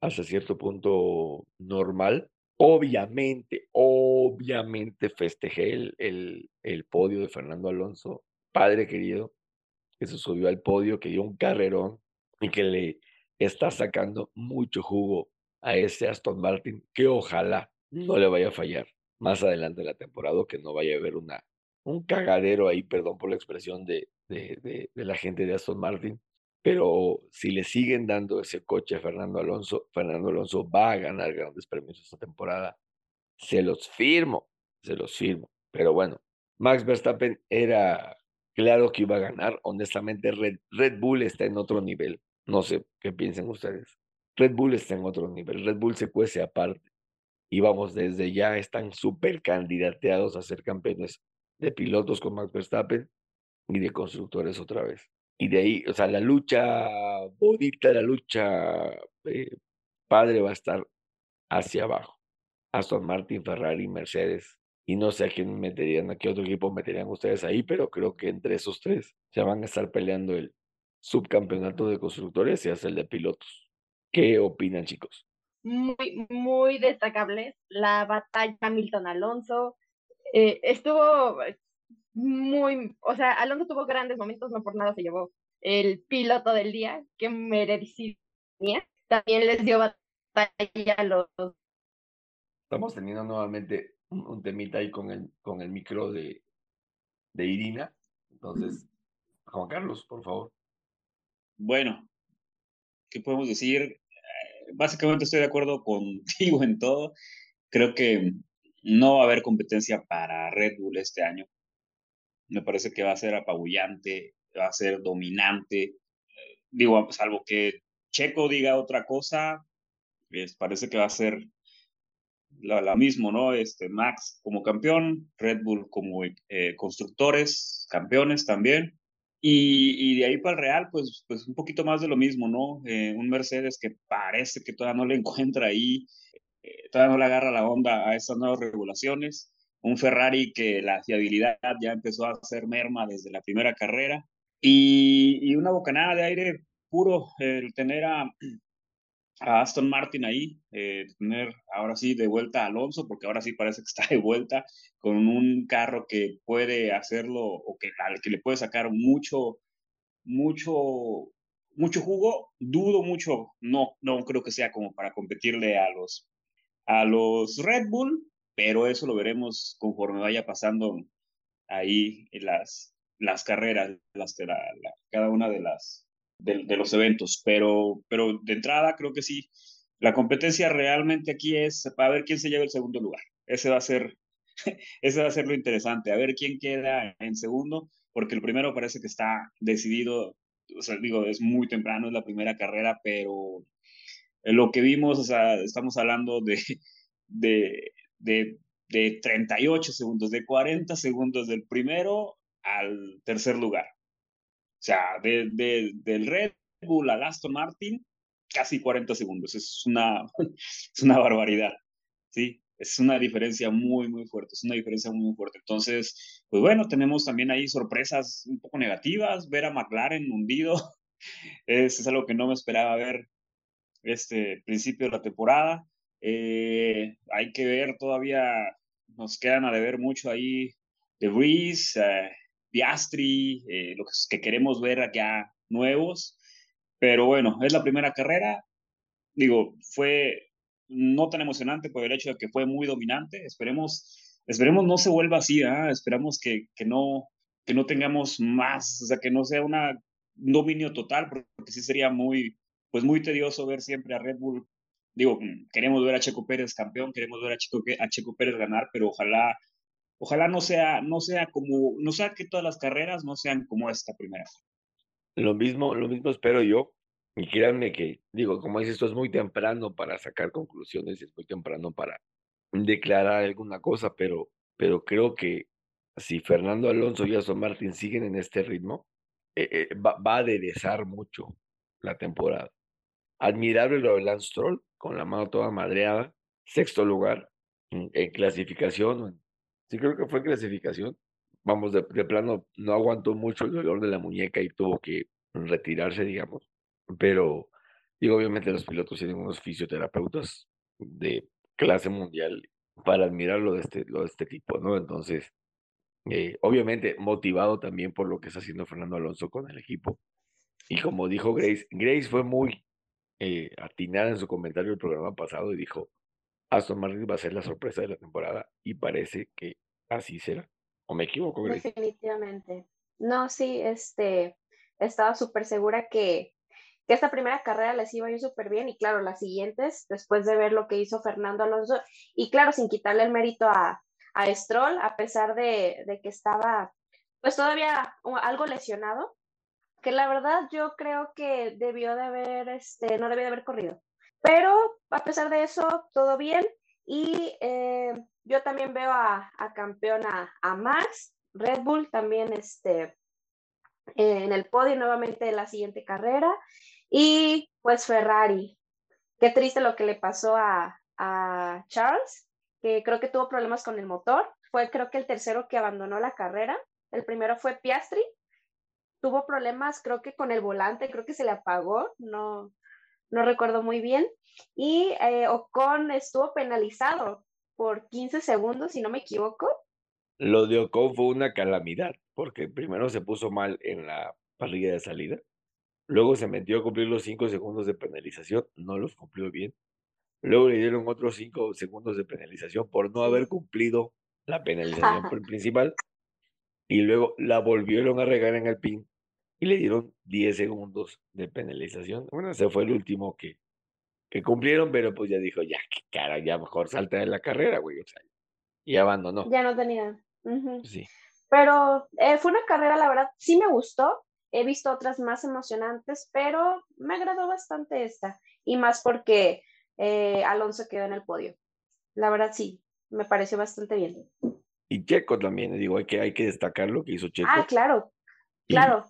hasta cierto punto normal. Obviamente, obviamente festejé el, el, el podio de Fernando Alonso, padre querido, que se subió al podio, que dio un carrerón y que le está sacando mucho jugo a ese Aston Martin, que ojalá no le vaya a fallar más adelante en la temporada, que no vaya a haber una, un cagadero ahí, perdón por la expresión de, de, de, de la gente de Aston Martin, pero si le siguen dando ese coche a Fernando Alonso, Fernando Alonso va a ganar grandes premios esta temporada. Se los firmo, se los firmo. Pero bueno, Max Verstappen era claro que iba a ganar. Honestamente, Red, Red Bull está en otro nivel. No sé qué piensen ustedes. Red Bull está en otro nivel. Red Bull se cuece aparte. Y vamos, desde ya están súper candidateados a ser campeones de pilotos con Max Verstappen y de constructores otra vez. Y de ahí, o sea, la lucha bonita, la lucha eh, padre va a estar hacia abajo. Aston Martin, Ferrari, Mercedes. Y no sé a quién meterían, a qué otro equipo meterían ustedes ahí, pero creo que entre esos tres se van a estar peleando el subcampeonato de constructores y hasta el de pilotos. ¿Qué opinan, chicos? Muy, muy destacable la batalla Hamilton-Alonso. Eh, estuvo muy, o sea, Alonso tuvo grandes momentos, no por nada se llevó el piloto del día, que merecía. También les dio batalla a los... Estamos teniendo nuevamente un, un temita ahí con el, con el micro de, de Irina. Entonces, Juan Carlos, por favor. Bueno, ¿qué podemos decir? Básicamente estoy de acuerdo contigo en todo. Creo que no va a haber competencia para Red Bull este año me parece que va a ser apabullante, va a ser dominante. Digo, salvo que Checo diga otra cosa, pues parece que va a ser la, la, mismo, ¿no? Este, Max como campeón, Red Bull como eh, constructores, campeones también. Y, y, de ahí para el Real, pues, pues un poquito más de lo mismo, ¿no? Eh, un Mercedes que parece que todavía no le <laughs> encuentra ahí, eh, todavía no le agarra la onda a estas nuevas regulaciones un Ferrari que la fiabilidad ya empezó a hacer merma desde la primera carrera y, y una bocanada de aire puro el tener a, a Aston Martin ahí, eh, tener ahora sí de vuelta a Alonso, porque ahora sí parece que está de vuelta con un carro que puede hacerlo o que, al que le puede sacar mucho, mucho, mucho jugo, dudo mucho, no, no creo que sea como para competirle a los, a los Red Bull, pero eso lo veremos conforme vaya pasando ahí en las, las carreras, las, la, la, cada una de, las, de, los eventos. Pero, pero de entrada creo que sí, la competencia realmente aquí es para ver quién se lleva el segundo lugar. Ese va a ser, <laughs> ese va a ser lo interesante, a ver quién queda en segundo, porque el primero parece que está decidido, o sea, digo, es muy temprano, es la primera carrera, pero lo que vimos, o sea, estamos hablando de, <laughs> de, de, de 38 segundos, de 40 segundos del primero al tercer lugar. O sea, de, de, del Red Bull al Aston Martin casi 40 segundos. Es una, <laughs> es una barbaridad, ¿sí? Es una diferencia muy, muy fuerte, es una diferencia muy, muy fuerte. Entonces, pues bueno, tenemos también ahí sorpresas un poco negativas, ver a McLaren hundido, <laughs> es, es algo que no me esperaba ver este principio de la temporada. Eh, hay que ver todavía, nos quedan a deber mucho ahí de Reese, eh, Piastri, eh, los que queremos ver acá nuevos. Pero bueno, es la primera carrera. Digo, fue no tan emocionante por el hecho de que fue muy dominante. Esperemos, esperemos no se vuelva así, ¿eh? esperamos que, que, no, que no tengamos más, o sea, que no sea un dominio total, porque sí sería muy, pues muy tedioso ver siempre a Red Bull. Digo, queremos ver a Checo Pérez campeón, queremos ver a Checo, a Checo Pérez ganar, pero ojalá, ojalá no sea, no sea como, no sea que todas las carreras no sean como esta primera. Lo mismo, lo mismo espero yo. Y créanme que, digo, como dices, esto es muy temprano para sacar conclusiones, es muy temprano para declarar alguna cosa, pero, pero creo que si Fernando Alonso y Aston Martin siguen en este ritmo, eh, eh, va, va, a aderezar mucho la temporada. Admirable lo de Lance Stroll, con la mano toda madreada, sexto lugar en, clasificación. Sí, creo que fue clasificación. Vamos, de, de plano, no aguantó mucho el dolor de la muñeca y tuvo que retirarse, digamos pero, digo, obviamente los pilotos tienen unos fisioterapeutas de clase mundial para admirar lo de este, lo de este tipo, ¿no? Entonces, eh, obviamente motivado también por lo que está haciendo Fernando Alonso con el equipo. Y como dijo Grace, Grace fue muy eh, atinada en su comentario del programa pasado y dijo, Aston Martin va a ser la sorpresa de la temporada y parece que así será. ¿O me equivoco, Grace? Definitivamente. No, sí, este, estaba súper segura que que esta primera carrera les iba a ir súper bien y claro, las siguientes, después de ver lo que hizo Fernando Alonso, y claro, sin quitarle el mérito a, a Stroll, a pesar de, de, que estaba pues todavía algo lesionado, que la verdad yo creo que debió de haber, este, no debió de haber corrido. Pero a pesar de eso, todo bien. Y eh, yo también veo a, a campeón a, Max, Red Bull también este, en el podio nuevamente de la siguiente carrera. Y pues Ferrari, qué triste lo que le pasó a, a Charles, que creo que tuvo problemas con el motor. Fue creo que el tercero que abandonó la carrera. El primero fue Piastri. Tuvo problemas creo que con el volante, creo que se le apagó, no, no recuerdo muy bien. Y eh, Ocon estuvo penalizado por 15 segundos, si no me equivoco. Lo de Ocon fue una calamidad, porque primero se puso mal en la parrilla de salida Luego se metió a cumplir los cinco segundos de penalización, no los cumplió bien. Luego le dieron otros cinco segundos de penalización por no haber cumplido la penalización <laughs> principal. Y luego la volvieron a regar en el pin y le dieron 10 segundos de penalización. Bueno, ese fue el último que, que cumplieron, pero pues ya dijo, ya, qué cara, ya mejor salta de la carrera, güey. O sea, y abandonó. Ya no tenía. Sí. Pero eh, fue una carrera, la verdad, sí me gustó. He visto otras más emocionantes, pero me agradó bastante esta. Y más porque eh, Alonso quedó en el podio. La verdad sí, me pareció bastante bien. Y Checo también, digo, hay que, hay que destacar lo que hizo Checo. Ah, claro, claro.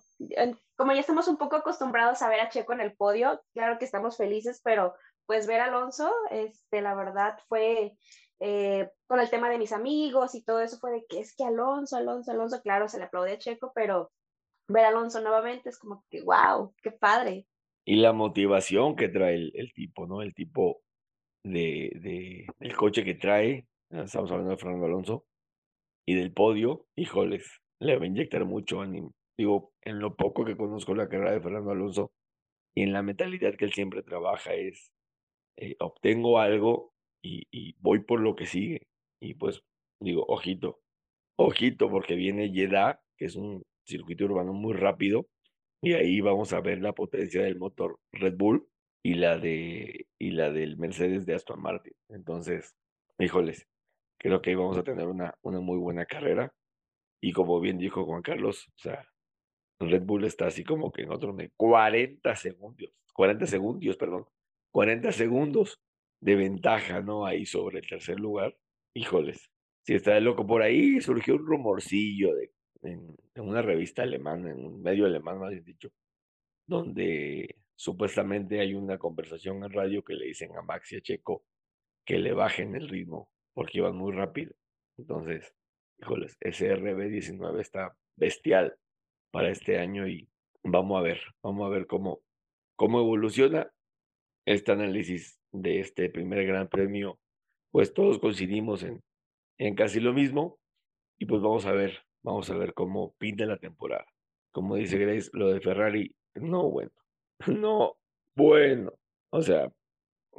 Como ya estamos un poco acostumbrados a ver a Checo en el podio, claro que estamos felices, pero pues ver a Alonso, este, la verdad fue eh, con el tema de mis amigos y todo eso fue de que es que Alonso, Alonso, Alonso, claro, se le aplaude a Checo, pero ver a Alonso nuevamente es como que, wow, qué padre. Y la motivación que trae el, tipo, ¿no? El tipo de, de, el coche que trae, estamos hablando de Fernando Alonso, y del podio, híjoles, le va a inyectar mucho ánimo. Digo, en lo poco que conozco la carrera de Fernando Alonso y en la mentalidad que él siempre trabaja es, eh, obtengo algo y, y voy por lo que sigue. Y pues digo, ojito, ojito, porque viene Jeddah, que es un circuito urbano muy rápido y ahí vamos a ver la potencia del motor Red Bull y la de y la del Mercedes de Aston Martin. Entonces, híjoles, creo que ahí vamos a tener una, una muy buena carrera. Y como bien dijo Juan Carlos, o sea, Red Bull está así como que en otro de 40 segundos, 40 segundos, perdón, 40 segundos de ventaja, ¿no? Ahí sobre el tercer lugar. Híjoles, si está de loco por ahí, surgió un rumorcillo de en, una revista alemana, en un medio alemán más bien dicho, donde supuestamente hay una conversación en radio que le dicen a Max y a Checo que le bajen el ritmo porque iban muy rápido. Entonces, híjoles, ese RB19 está bestial para este año y vamos a ver, vamos a ver cómo, cómo evoluciona este análisis de este primer gran premio. Pues todos coincidimos en, en casi lo mismo y pues vamos a ver, vamos a ver cómo pinta la temporada. Como dice Grace, lo de Ferrari, no bueno, <laughs> no bueno. O sea,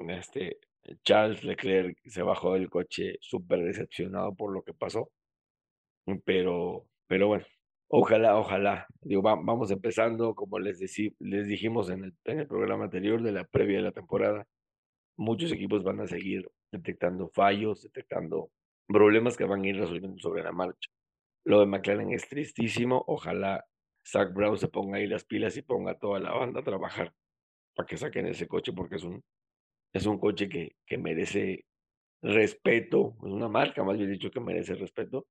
este, Charles Leclerc se bajó del coche súper decepcionado por lo que pasó. Pero, pero bueno, ojalá, ojalá. Digo, vamos empezando, como les, les dijimos en el, en el programa anterior de la previa de la temporada. Muchos equipos van a seguir detectando fallos, detectando problemas que van a ir resolviendo sobre la marcha. Lo de McLaren es tristísimo. Ojalá Zach Brown se ponga ahí las pilas y ponga toda la banda a trabajar para que saquen ese coche porque es un, es un coche que, que merece respeto, es una marca más bien dicho que merece respeto.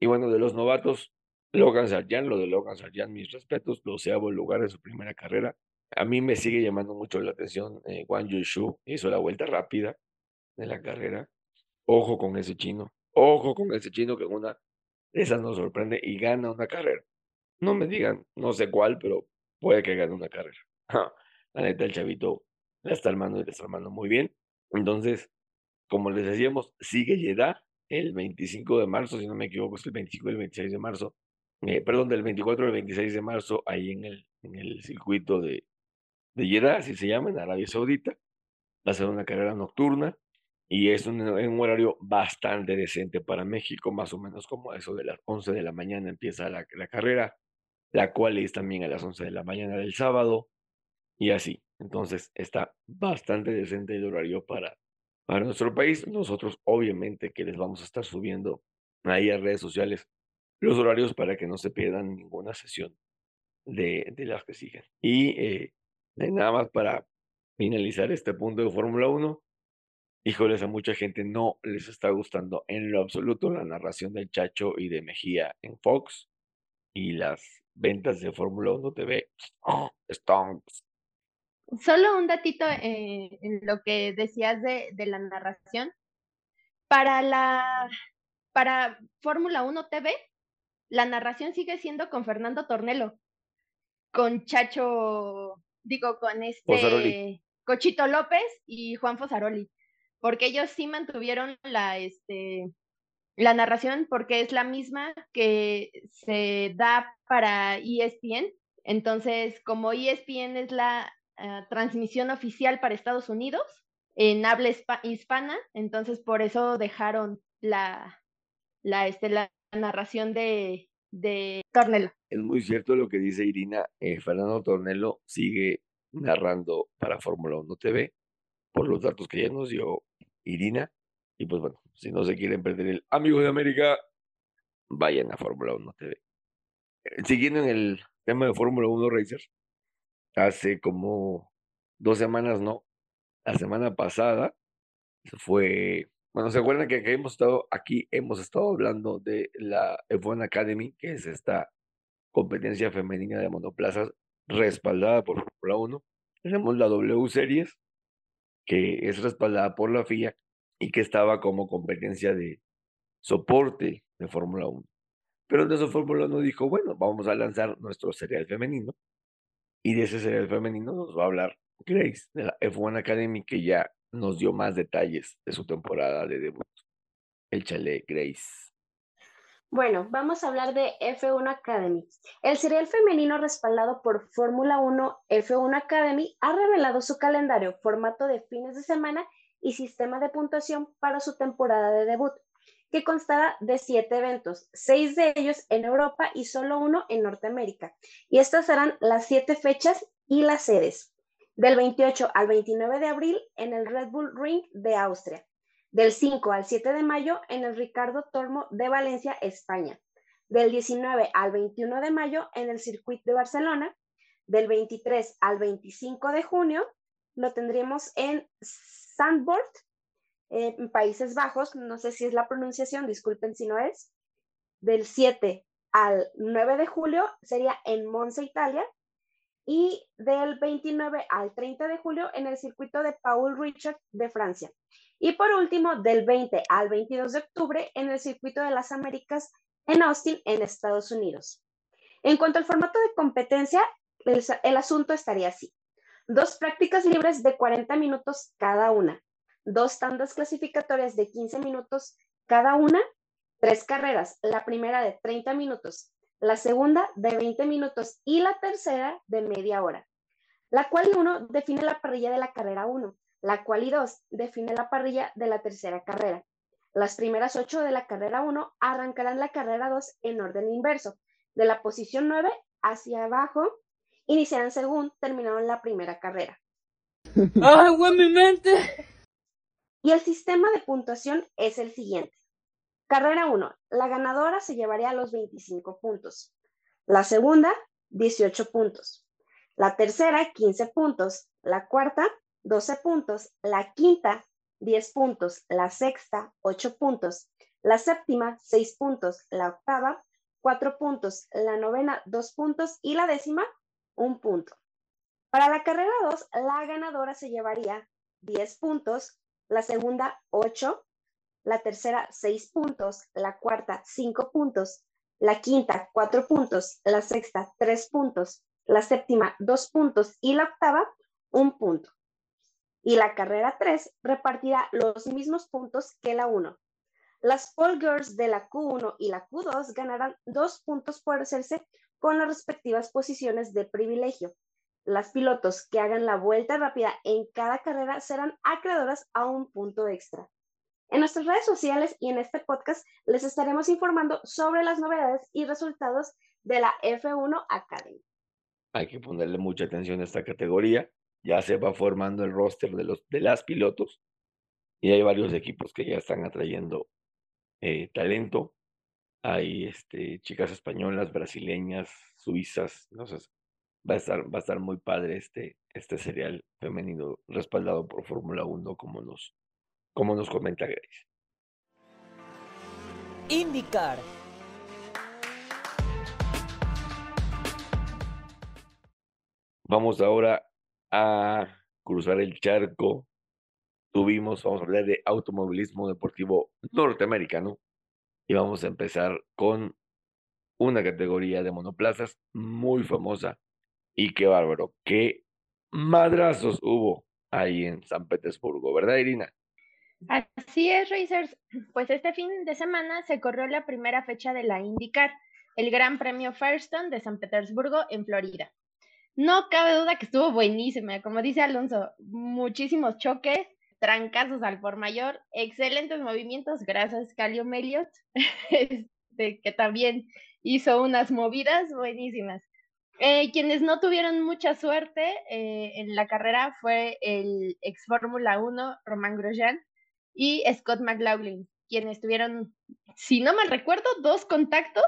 Y bueno, de los novatos, Logan Sargent, lo de Logan Sargent, mis respetos, doceavo lugar en su primera carrera. A mí me sigue llamando mucho la atención eh, Wang Yushu, hizo la vuelta rápida de la carrera. Ojo con ese chino, ojo con ese chino que una de esas nos sorprende y gana una carrera. No me digan, no sé cuál, pero puede que gane una carrera. la neta, el chavito la está armando y la está armando muy bien. Entonces, como les decíamos, sigue Jeddah el 25 de marzo, si no me equivoco, es el 25 y el 26 de marzo. Eh, perdón, del 24 al 26 de marzo, ahí en el, en el circuito de, de Jeddah, así se llama, en Arabia Saudita. Va a ser una carrera nocturna y es un, un, horario bastante decente para México, más o menos como eso de las 11 de la mañana empieza la, la carrera, la cual es también a las 11 de la mañana del sábado y así. Entonces está bastante decente el horario para, para nuestro país. Nosotros obviamente que les vamos a estar subiendo ahí a redes sociales los horarios para que no se pierdan ninguna sesión de, de las que siguen. Y eh, nada más para finalizar este punto de Fórmula 1, híjoles, a mucha gente no les está gustando en lo absoluto la narración del Chacho y de Mejía en Fox y las ventas de Fórmula 1 TV. Oh, Solo un datito eh, en lo que decías de, de, la narración. Para la para Fórmula 1 TV, la narración sigue siendo con Fernando Tornelo, con Chacho, digo, con este Cochito López y Juan Fosaroli, porque ellos sí mantuvieron la, este, la narración porque es la misma que se da para ESPN. Entonces, como ESPN es la eh, transmisión oficial para Estados Unidos en habla hispana, entonces por eso dejaron la, la, este, la narración de, de Tornelo. Es muy cierto lo que dice Irina. Eh, Fernando Tornelo sigue narrando para Fórmula 1 TV por los datos que ya nos dio Irina. Y pues bueno, si no se quieren perder el Amigo de América, vayan a Fórmula 1 TV. Eh, siguiendo en el tema de Fórmula 1 Racers, hace como dos semanas, no, la semana pasada fue, bueno, ¿se acuerdan que, hemos estado aquí, hemos estado hablando de la F1 Academy, que es esta competencia femenina de monoplazas respaldada por Fórmula 1? Tenemos la W Series, que es respaldada por la FIA y que estaba como competencia de soporte de Fórmula 1. Pero entonces Fórmula 1 dijo, bueno, vamos a lanzar nuestro serial femenino y de ese serial femenino nos va a hablar Grace de la F1 Academy, que ya nos dio más detalles de su temporada de debut. Échale, Grace. Bueno, vamos a hablar de F1 Academy. El serial femenino respaldado por Fórmula 1 F1 Academy ha revelado su calendario, formato de fines de semana y sistema de puntuación para su temporada de debut que constará de siete eventos, seis de ellos en Europa y solo uno en Norteamérica. Y estas serán las siete fechas y las sedes. Del 28 al 29 de abril en el Red Bull Ring de Austria. Del 5 al 7 de mayo en el Ricardo Tormo de Valencia, España. Del 19 al 21 de mayo en el Circuit de Barcelona. Del 23 al 25 de junio lo tendremos en Sandbord en Países Bajos, no sé si es la pronunciación, disculpen si no es, del 7 al 9 de julio sería en Monza, Italia, y del 29 al 30 de julio en el circuito de Paul Richard de Francia. Y por último, del 20 al 22 de octubre en el circuito de las Américas en Austin, en Estados Unidos. En cuanto al formato de competencia, el, el asunto estaría así. Dos prácticas libres de 40 minutos cada una, dos tandas clasificatorias de 15 minutos cada una, tres carreras, la primera de 30 minutos, la segunda de 20 minutos y la tercera de media hora. La cual 1 define la parrilla de la carrera 1, la cual 2 define la parrilla de la tercera carrera. Las primeras 8 de la carrera 1 arrancarán la carrera 2 en orden inverso, de la posición 9 hacia abajo, iniciarán según terminaron la primera carrera. ¡Ay, mi mente! Y el sistema de puntuación es el siguiente. Carrera 1. La ganadora se llevaría los 25 puntos. La segunda, 18 puntos. La tercera, 15 puntos. La cuarta, 12 puntos. La quinta, 10 puntos. La sexta, 8 puntos. La séptima, 6 puntos. La octava, 4 puntos. La novena, 2 puntos. Y la décima, 1 punto. Para la carrera 2, la ganadora se llevaría 10 puntos. La segunda, 8 la tercera seis puntos, la cuarta cinco puntos, la quinta cuatro puntos, la sexta tres puntos, la séptima dos puntos y la octava un punto. Y la carrera 3 repartirá los mismos puntos que la 1. Las Paul Girls de la Q1 y la Q2 ganarán dos puntos por hacerse con las respectivas posiciones de privilegio. Las pilotos que hagan la vuelta rápida en cada carrera serán acreedoras a un punto extra. En nuestras redes sociales y en este podcast les estaremos informando sobre las novedades y resultados de la F1 Academy. Hay que ponerle mucha atención a esta categoría. Ya se va formando el roster de, los, de las pilotos y hay varios equipos que ya están atrayendo eh, talento. Hay este, chicas españolas, brasileñas, suizas. Entonces, va a estar, va a estar muy padre este, este serial femenino respaldado por Fórmula 1 como nos, como nos comenta Grace. Indicar. Vamos ahora a cruzar el charco. Tuvimos, vamos a hablar de automovilismo deportivo norteamericano y vamos a empezar con una categoría de monoplazas muy famosa y qué bárbaro, qué madrazos hubo ahí en San Petersburgo, ¿verdad, Irina? Así es, Racers. Pues este fin de semana se corrió la primera fecha de la IndyCar, el Gran Premio Firestone de San Petersburgo, en Florida. No cabe duda que estuvo buenísima, como dice Alonso, muchísimos choques, trancazos al por mayor, excelentes movimientos, gracias Calio Meliot, <laughs> este, que también hizo unas movidas buenísimas. Eh, quienes no tuvieron mucha suerte eh, en la carrera fue el ex Fórmula 1, Román Grosjean, y Scott McLaughlin, quienes tuvieron, si no mal recuerdo, dos contactos,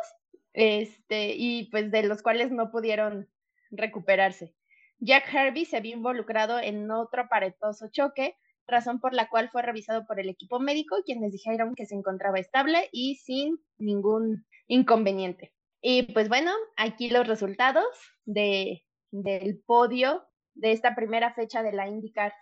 este, y pues de los cuales no pudieron recuperarse. Jack Harvey se había involucrado en otro aparatoso choque, razón por la cual fue revisado por el equipo médico, quienes dijeron que se encontraba estable y sin ningún inconveniente. Y pues bueno, aquí los resultados de, del podio de esta primera fecha de la IndyCar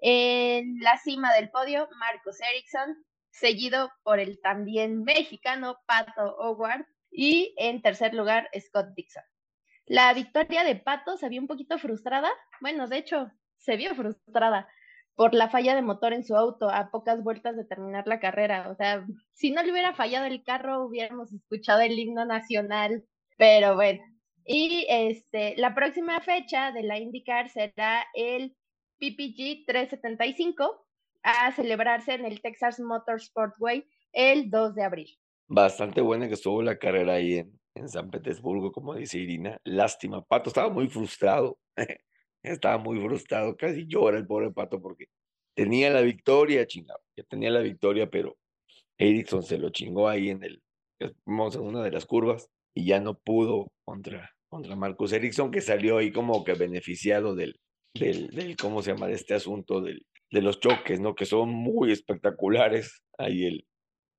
en la cima del podio, Marcus Ericsson, seguido por el también mexicano Pato Howard y en tercer lugar Scott Dixon. La victoria de Pato se vio un poquito frustrada, bueno, de hecho, se vio frustrada por la falla de motor en su auto a pocas vueltas de terminar la carrera. O sea, si no le hubiera fallado el carro, hubiéramos escuchado el himno nacional, pero bueno. Y este, la próxima fecha de la IndyCar será el PPG 375 a celebrarse en el Texas Motor Sportway el 2 de abril. Bastante buena que estuvo la carrera ahí en, en San Petersburgo, como dice Irina. Lástima, Pato estaba muy frustrado. <laughs> estaba muy frustrado, casi llora el pobre Pato porque tenía la victoria, chingado. Ya tenía la victoria, pero Erickson se lo chingó ahí en el, vamos en una de las curvas y ya no pudo contra, contra Marcus Erickson, que salió ahí como que beneficiado del, del, ¿cómo se llama? De este asunto del, de los choques, ¿no? Que son muy espectaculares. Ahí el,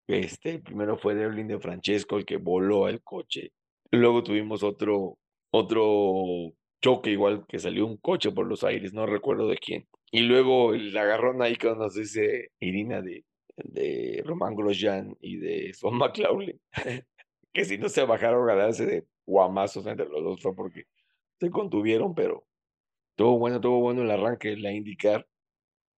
este, primero fue Devlin de Francesco el que voló el coche. Luego tuvimos otro, otro choque igual que salió un coche por los aires, no recuerdo de quién. Y luego el agarrón ahí cuando nos dice Irina de, de Román Grosjean y de Son McLaughlin, <laughs> que si no se bajaron a darse de guamazos entre los dos fue porque se contuvieron, pero todo bueno, todo bueno el arranque, la indicar.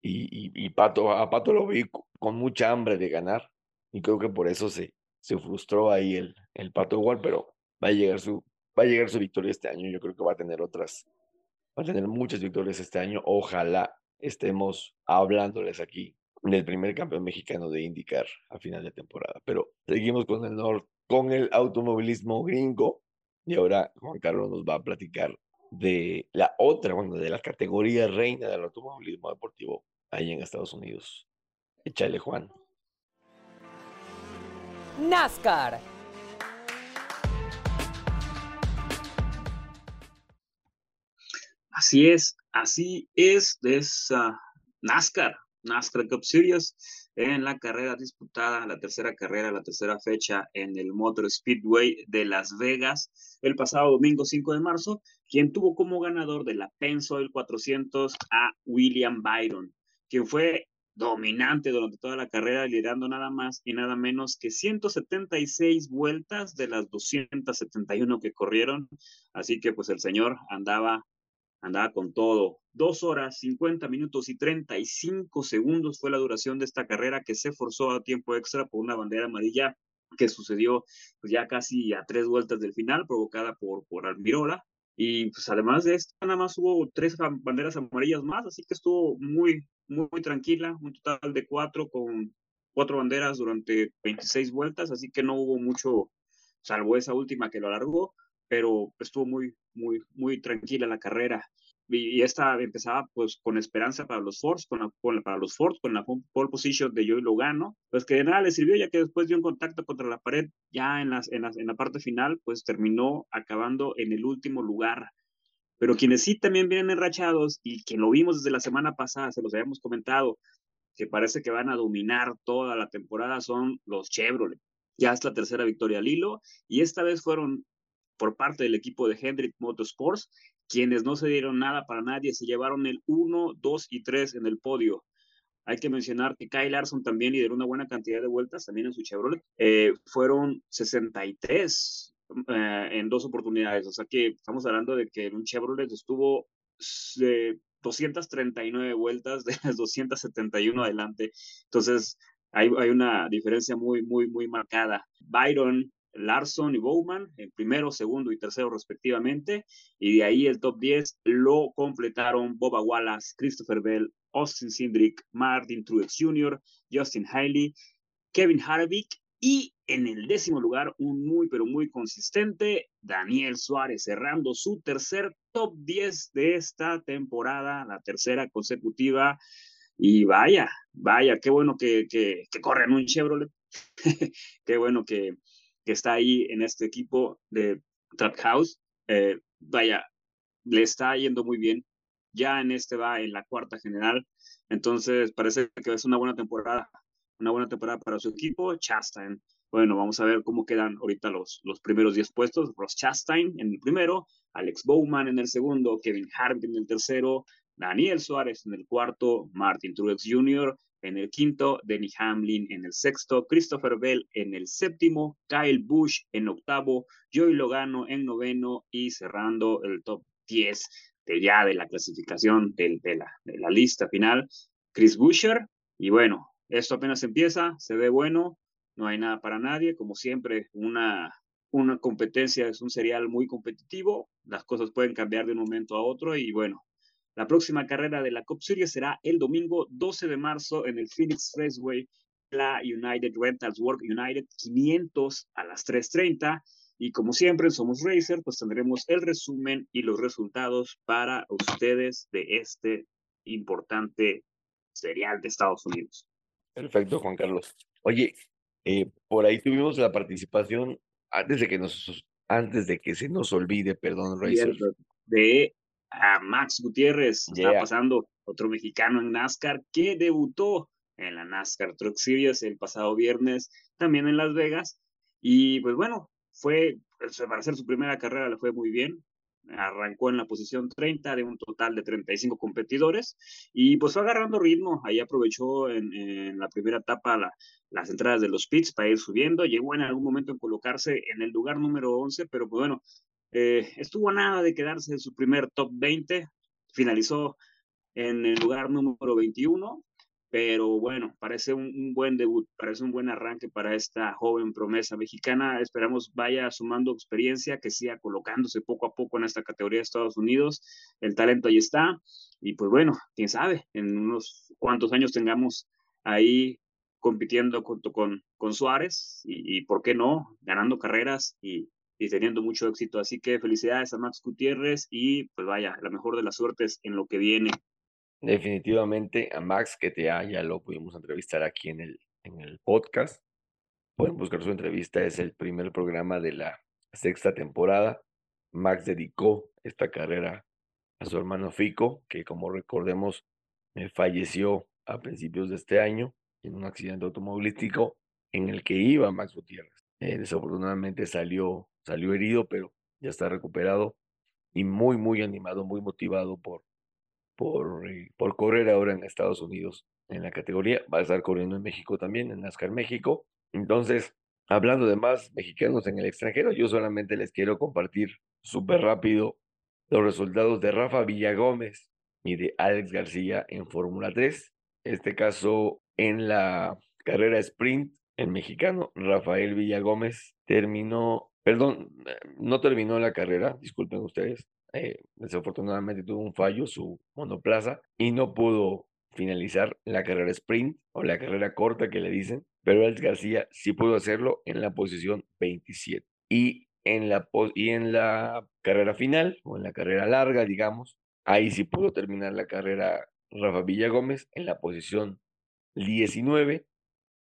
Y, y, y, Pato, a Pato lo vi con mucha hambre de ganar y creo que por eso se, se frustró ahí el, el Pato igual, pero va a llegar su va a llegar su victoria este año. Yo creo que va a tener otras, va a tener muchas victorias este año. Ojalá estemos hablándoles aquí del primer campeón mexicano de IndyCar a final de temporada. Pero seguimos con el con el automovilismo gringo y ahora Juan Carlos nos va a platicar de la otra, bueno, de la categoría reina del automovilismo deportivo ahí en Estados Unidos. Échale, Juan. NASCAR. Así es, así es, es uh, NASCAR, NASCAR Cup Series en la carrera disputada, la tercera carrera, la tercera fecha en el Motor Speedway de Las Vegas el pasado domingo 5 de marzo, quien tuvo como ganador de la Pensoil 400 a William Byron, quien fue dominante durante toda la carrera, liderando nada más y nada menos que 176 vueltas de las 271 que corrieron. Así que pues el señor andaba andaba con todo. Dos horas, 50 minutos y 35 segundos fue la duración de esta carrera que se forzó a tiempo extra por una bandera amarilla que sucedió pues, ya casi a tres vueltas del final, provocada por, por Almirola. Y pues además de esto, nada más hubo tres banderas amarillas más, así que estuvo muy, muy, muy tranquila, un total de cuatro con cuatro banderas durante 26 vueltas, así que no hubo mucho, salvo esa última que lo alargó, pero estuvo muy, muy, muy tranquila la carrera. Y, esta empezaba pues con esperanza para los Fords, con, para los Fords, con la pole position de Joey Logano, pues que de nada le sirvió ya que después dio un contacto contra la pared ya en, las, en, las, en la parte final, pues terminó acabando en el último lugar. Pero quienes sí también vienen enrachados y que lo vimos desde la semana pasada, se los habíamos comentado, que parece que van a dominar toda la temporada son los Chevrolet. Ya es la tercera victoria al hilo y esta vez fueron por parte del equipo de Hendrick Motorsports, quienes no se dieron nada para nadie, se llevaron el 1, 2 y 3 en el podio. Hay que mencionar que Kyle Larson también lideró una buena cantidad de vueltas, también en su Chevrolet. Eh, fueron 63 eh, en dos oportunidades, o sea que estamos hablando de que en un Chevrolet estuvo 239 vueltas de las 271 adelante. Entonces, hay, hay una diferencia muy, muy, muy marcada. Byron Larson y Bowman, en primero, segundo y tercero respectivamente, y de ahí el top 10 lo completaron Boba Wallace, Christopher Bell, Austin Sindrick, Martin Truex Jr., Justin Haley, Kevin Harvick y en el décimo lugar, un muy pero muy consistente, Daniel Suárez, cerrando su tercer top 10 de esta temporada, la tercera consecutiva. Y vaya, vaya, qué bueno que, que, que corren un Chevrolet, <laughs> qué bueno que, que está ahí en este equipo de Trap House, eh, vaya, le está yendo muy bien. Ya en este va en la cuarta general, entonces parece que es una buena temporada, una buena temporada para su equipo. Chastain, bueno, vamos a ver cómo quedan ahorita los, los primeros 10 puestos. Ross Chastain en el primero, Alex Bowman en el segundo, Kevin Harvick en el tercero, Daniel Suárez en el cuarto, Martin Truex Jr en el quinto, Denny Hamlin en el sexto, Christopher Bell en el séptimo, Kyle Busch en octavo, Joey Logano en noveno y cerrando el top 10 de ya de la clasificación de, la, de la lista final, Chris Buescher. Y bueno, esto apenas empieza, se ve bueno, no hay nada para nadie, como siempre, una competencia es un serial muy competitivo, las cosas pueden cambiar de un momento a otro y bueno, la próxima carrera de la Cup Series será el domingo 12 de marzo en el Phoenix Raceway, la United Rentals Work United 500 a las 3.30. Y como siempre Somos Racer, pues tendremos el resumen y los resultados para ustedes de este importante serial de Estados Unidos. Perfecto, Juan Carlos. Oye, eh, por ahí tuvimos la participación antes de que nos antes de que se nos olvide, perdón, Racer. De a Max Gutiérrez. Está pasando otro mexicano en NASCAR que debutó en la NASCAR Truck Series el pasado viernes, también en Las Vegas. Y pues bueno, fue, pues, para hacer su primera carrera le fue muy bien. arrancó en la posición 30 de un total de 35 competidores y pues fue agarrando ritmo, ahí aprovechó en, la primera etapa las entradas de los pits para ir subiendo, llegó en algún momento en colocarse en el lugar número 11, pero pues bueno, eh, estuvo nada de quedarse en su primer top 20, finalizó en el lugar número 21 pero bueno, parece un, buen debut, parece un buen arranque para esta joven promesa mexicana. Esperamos vaya sumando experiencia, que siga colocándose poco a poco en esta categoría de Estados Unidos. El talento ahí está. Y pues bueno, quién sabe, en unos cuantos años tengamos ahí compitiendo junto con, con Suárez y, por qué no, ganando carreras y, y teniendo mucho éxito. Así que felicidades a Max Gutiérrez y pues vaya, la mejor de las suertes en lo que viene. Definitivamente a Max que te ya lo pudimos entrevistar aquí en el, en el podcast. Pueden buscar su entrevista, es el primer programa de la sexta temporada. Max dedicó esta carrera a su hermano Fico, que como recordemos eh, falleció a principios de este año en un accidente automovilístico en el que iba Max Gutiérrez. Eh, desafortunadamente salió, salió herido, pero ya está recuperado y muy, muy animado, muy motivado por, por, eh, por correr ahora en Estados Unidos en la categoría. Va a estar corriendo en México también, en NASCAR México. Entonces, hablando de más mexicanos en el extranjero, yo solamente les quiero compartir súper rápido los resultados de Rafa Villagómez y de Alex García en Fórmula 3. Este caso en la carrera sprint, el mexicano Rafael Villagómez terminó, perdón, no terminó la carrera, disculpen ustedes, eh, desafortunadamente tuvo un fallo su monoplaza y no pudo finalizar la carrera sprint o la carrera corta que le dicen, pero Alex García sí pudo hacerlo en la posición 27. Y en la, y en la carrera final o en la carrera larga, digamos, ahí sí pudo terminar la carrera Rafa Villa Gómez en la posición 19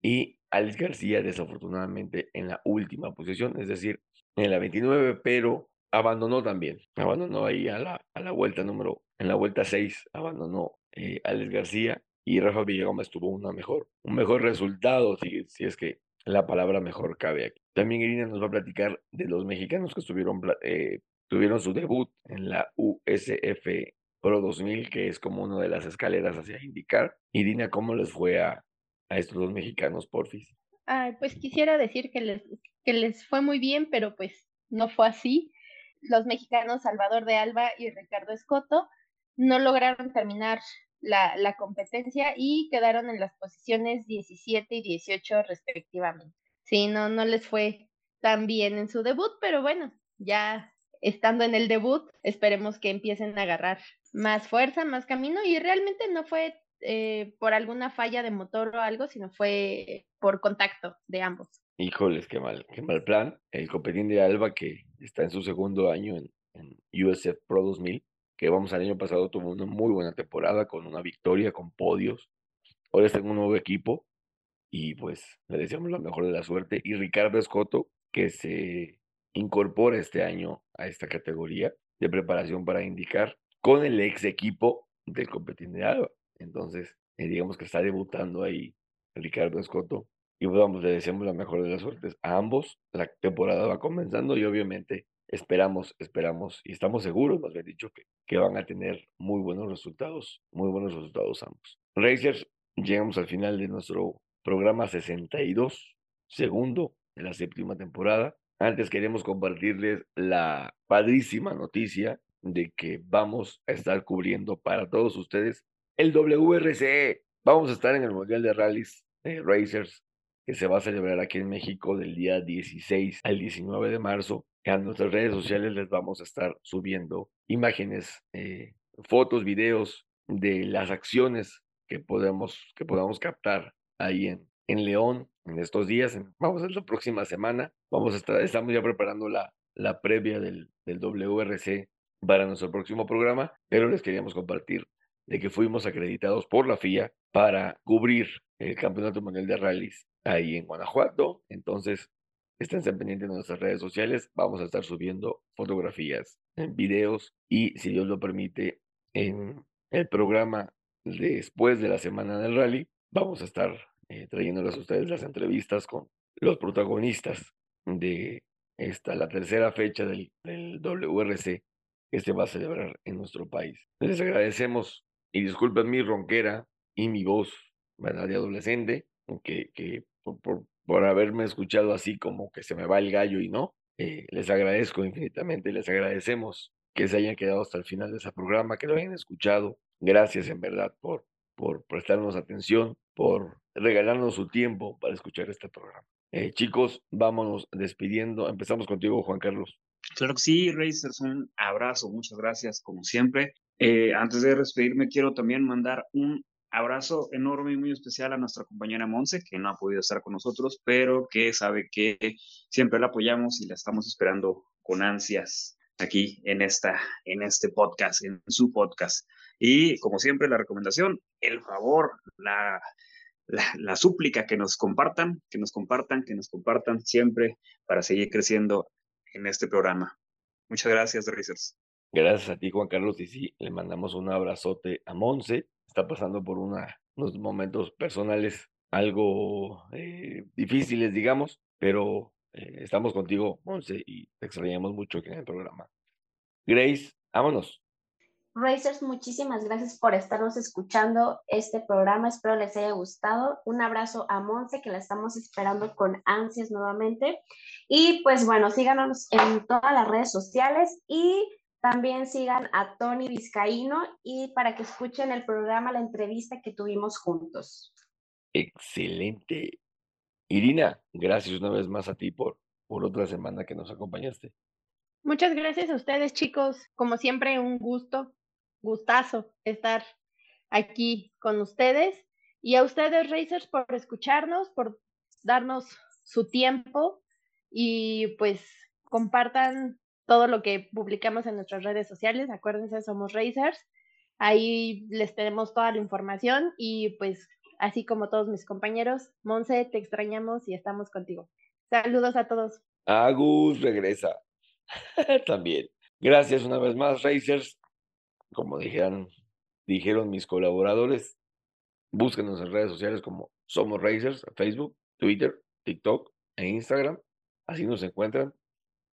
y Alex García desafortunadamente en la última posición, es decir, en la 29, pero abandonó también, abandonó ahí a la, a la vuelta número, en la vuelta 6, abandonó eh, Alex García y Rafa Villagómez tuvo una mejor, un mejor resultado, si, es que la palabra mejor cabe aquí. También Irina nos va a platicar de los mexicanos que eh, tuvieron su debut en la USF Pro 2000, que es como una de las escaleras hacia indicar. Irina, ¿cómo les fue a, a estos dos mexicanos, porfis? pues quisiera decir que les, que les fue muy bien, pero pues no fue así los mexicanos Salvador de Alba y Ricardo Escoto no lograron terminar la, competencia y quedaron en las posiciones 17 y 18 respectivamente. Sí, no, no les fue tan bien en su debut, pero bueno, ya estando en el debut, esperemos que empiecen a agarrar más fuerza, más camino y realmente no fue eh, por alguna falla de motor o algo, sino fue por contacto de ambos. Híjoles, qué mal, qué mal plan. El copetín de Alba que está en su segundo año en, USF Pro 2000, que vamos al año pasado tuvo una muy buena temporada con una victoria, con podios. Ahora está en un nuevo equipo y pues le deseamos la mejor de la suerte. Y Ricardo Escoto, que se incorpora este año a esta categoría de preparación para indicar con el ex equipo del Copetín de Alba. Entonces, eh, digamos que está debutando ahí Ricardo Escoto y pues, vamos, le deseamos la mejor de las suertes a ambos. La temporada va comenzando y obviamente esperamos, esperamos y estamos seguros, más bien dicho, que, que van a tener muy buenos resultados, muy buenos resultados ambos. Racers, llegamos al final de nuestro programa 62, segundo de la séptima temporada. Antes queremos compartirles la padrísima noticia de que vamos a estar cubriendo para todos ustedes el WRCE. Vamos a estar en el Mundial de Rallys de Racers que se va a celebrar aquí en México del día 16 al 19 de marzo. A nuestras redes sociales les vamos a estar subiendo imágenes, eh, fotos, videos de las acciones que podemos, que podamos captar ahí en, en León en estos días. Vamos a la próxima semana. Vamos a estar, estamos ya preparando la, la previa del, del WRC para nuestro próximo programa, pero les queríamos compartir de que fuimos acreditados por la FIA para cubrir el Campeonato Mundial de Rallys ahí en Guanajuato. Entonces, estén pendientes de nuestras redes sociales. Vamos a estar subiendo fotografías, videos y, si Dios lo permite, en el programa después de la semana del rally, vamos a estar eh, trayéndoles a ustedes las entrevistas con los protagonistas de esta, la tercera fecha del, del WRC que se va a celebrar en nuestro país. Les agradecemos y disculpen mi ronquera y mi voz, ¿verdad? De adolescente, que, que por, por, haberme escuchado así como que se me va el gallo y no. Eh, les agradezco infinitamente, les agradecemos que se hayan quedado hasta el final de ese programa, que lo hayan escuchado. Gracias en verdad por, por prestarnos atención, por regalarnos su tiempo para escuchar este programa. Eh, chicos, vámonos despidiendo. Empezamos contigo, Juan Carlos. Claro que sí, Racers, un abrazo, muchas gracias como siempre. Eh, antes de despedirme, quiero también mandar un abrazo enorme y muy especial a nuestra compañera Monse, que no ha podido estar con nosotros, pero que sabe que siempre la apoyamos y la estamos esperando con ansias aquí en, esta, en este podcast, en su podcast. Y como siempre, la recomendación, el favor, la, la, súplica que nos compartan, que nos compartan, que nos compartan siempre para seguir creciendo en este programa. Muchas gracias, Racers. Gracias a ti, Juan Carlos. Y sí, le mandamos un abrazote a Monse. Está pasando por una, unos momentos personales algo eh, difíciles, digamos, pero eh, estamos contigo, Monse, y te extrañamos mucho aquí en el programa. Grace, vámonos. Racers, muchísimas gracias por estarnos escuchando este programa. Espero les haya gustado. Un abrazo a Monse, que la estamos esperando con ansias nuevamente. Y pues bueno, síganos en todas las redes sociales y también sigan a Tony Vizcaíno y para que escuchen el programa, la entrevista que tuvimos juntos. Excelente. Irina, gracias una vez más a ti por, por otra semana que nos acompañaste. Muchas gracias a ustedes, chicos. Como siempre, un gusto gustazo estar aquí con ustedes y a ustedes, Racers, por escucharnos, por darnos su tiempo y pues compartan todo lo que publicamos en nuestras redes sociales. Acuérdense, somos Racers. Ahí les tenemos toda la información y pues así como todos mis compañeros, Monse, te extrañamos y estamos contigo. Saludos a todos. Agus regresa <laughs> también. Gracias una vez más, Racers como dijeron, dijeron mis colaboradores, búsquenos en redes sociales como Somos Racers, Facebook, Twitter, TikTok e Instagram. Así nos encuentran.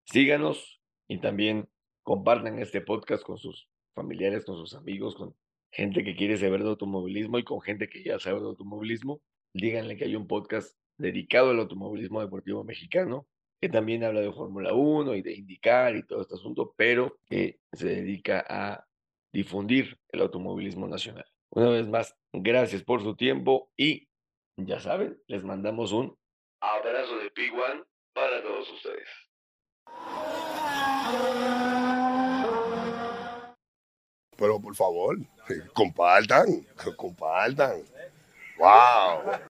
Síganos y también compartan este podcast con sus familiares, con sus amigos, con gente que quiere saber de automovilismo y con gente que ya sabe de automovilismo. Díganle que hay un podcast dedicado al automovilismo deportivo mexicano, que también habla de Fórmula 1 y de indicar y todo este asunto, pero que se dedica a difundir el automovilismo nacional. Una vez más, gracias por su tiempo y ya saben, les mandamos un abrazo de P1 para todos ustedes. Pero por favor, compartan, compartan. ¡Wow!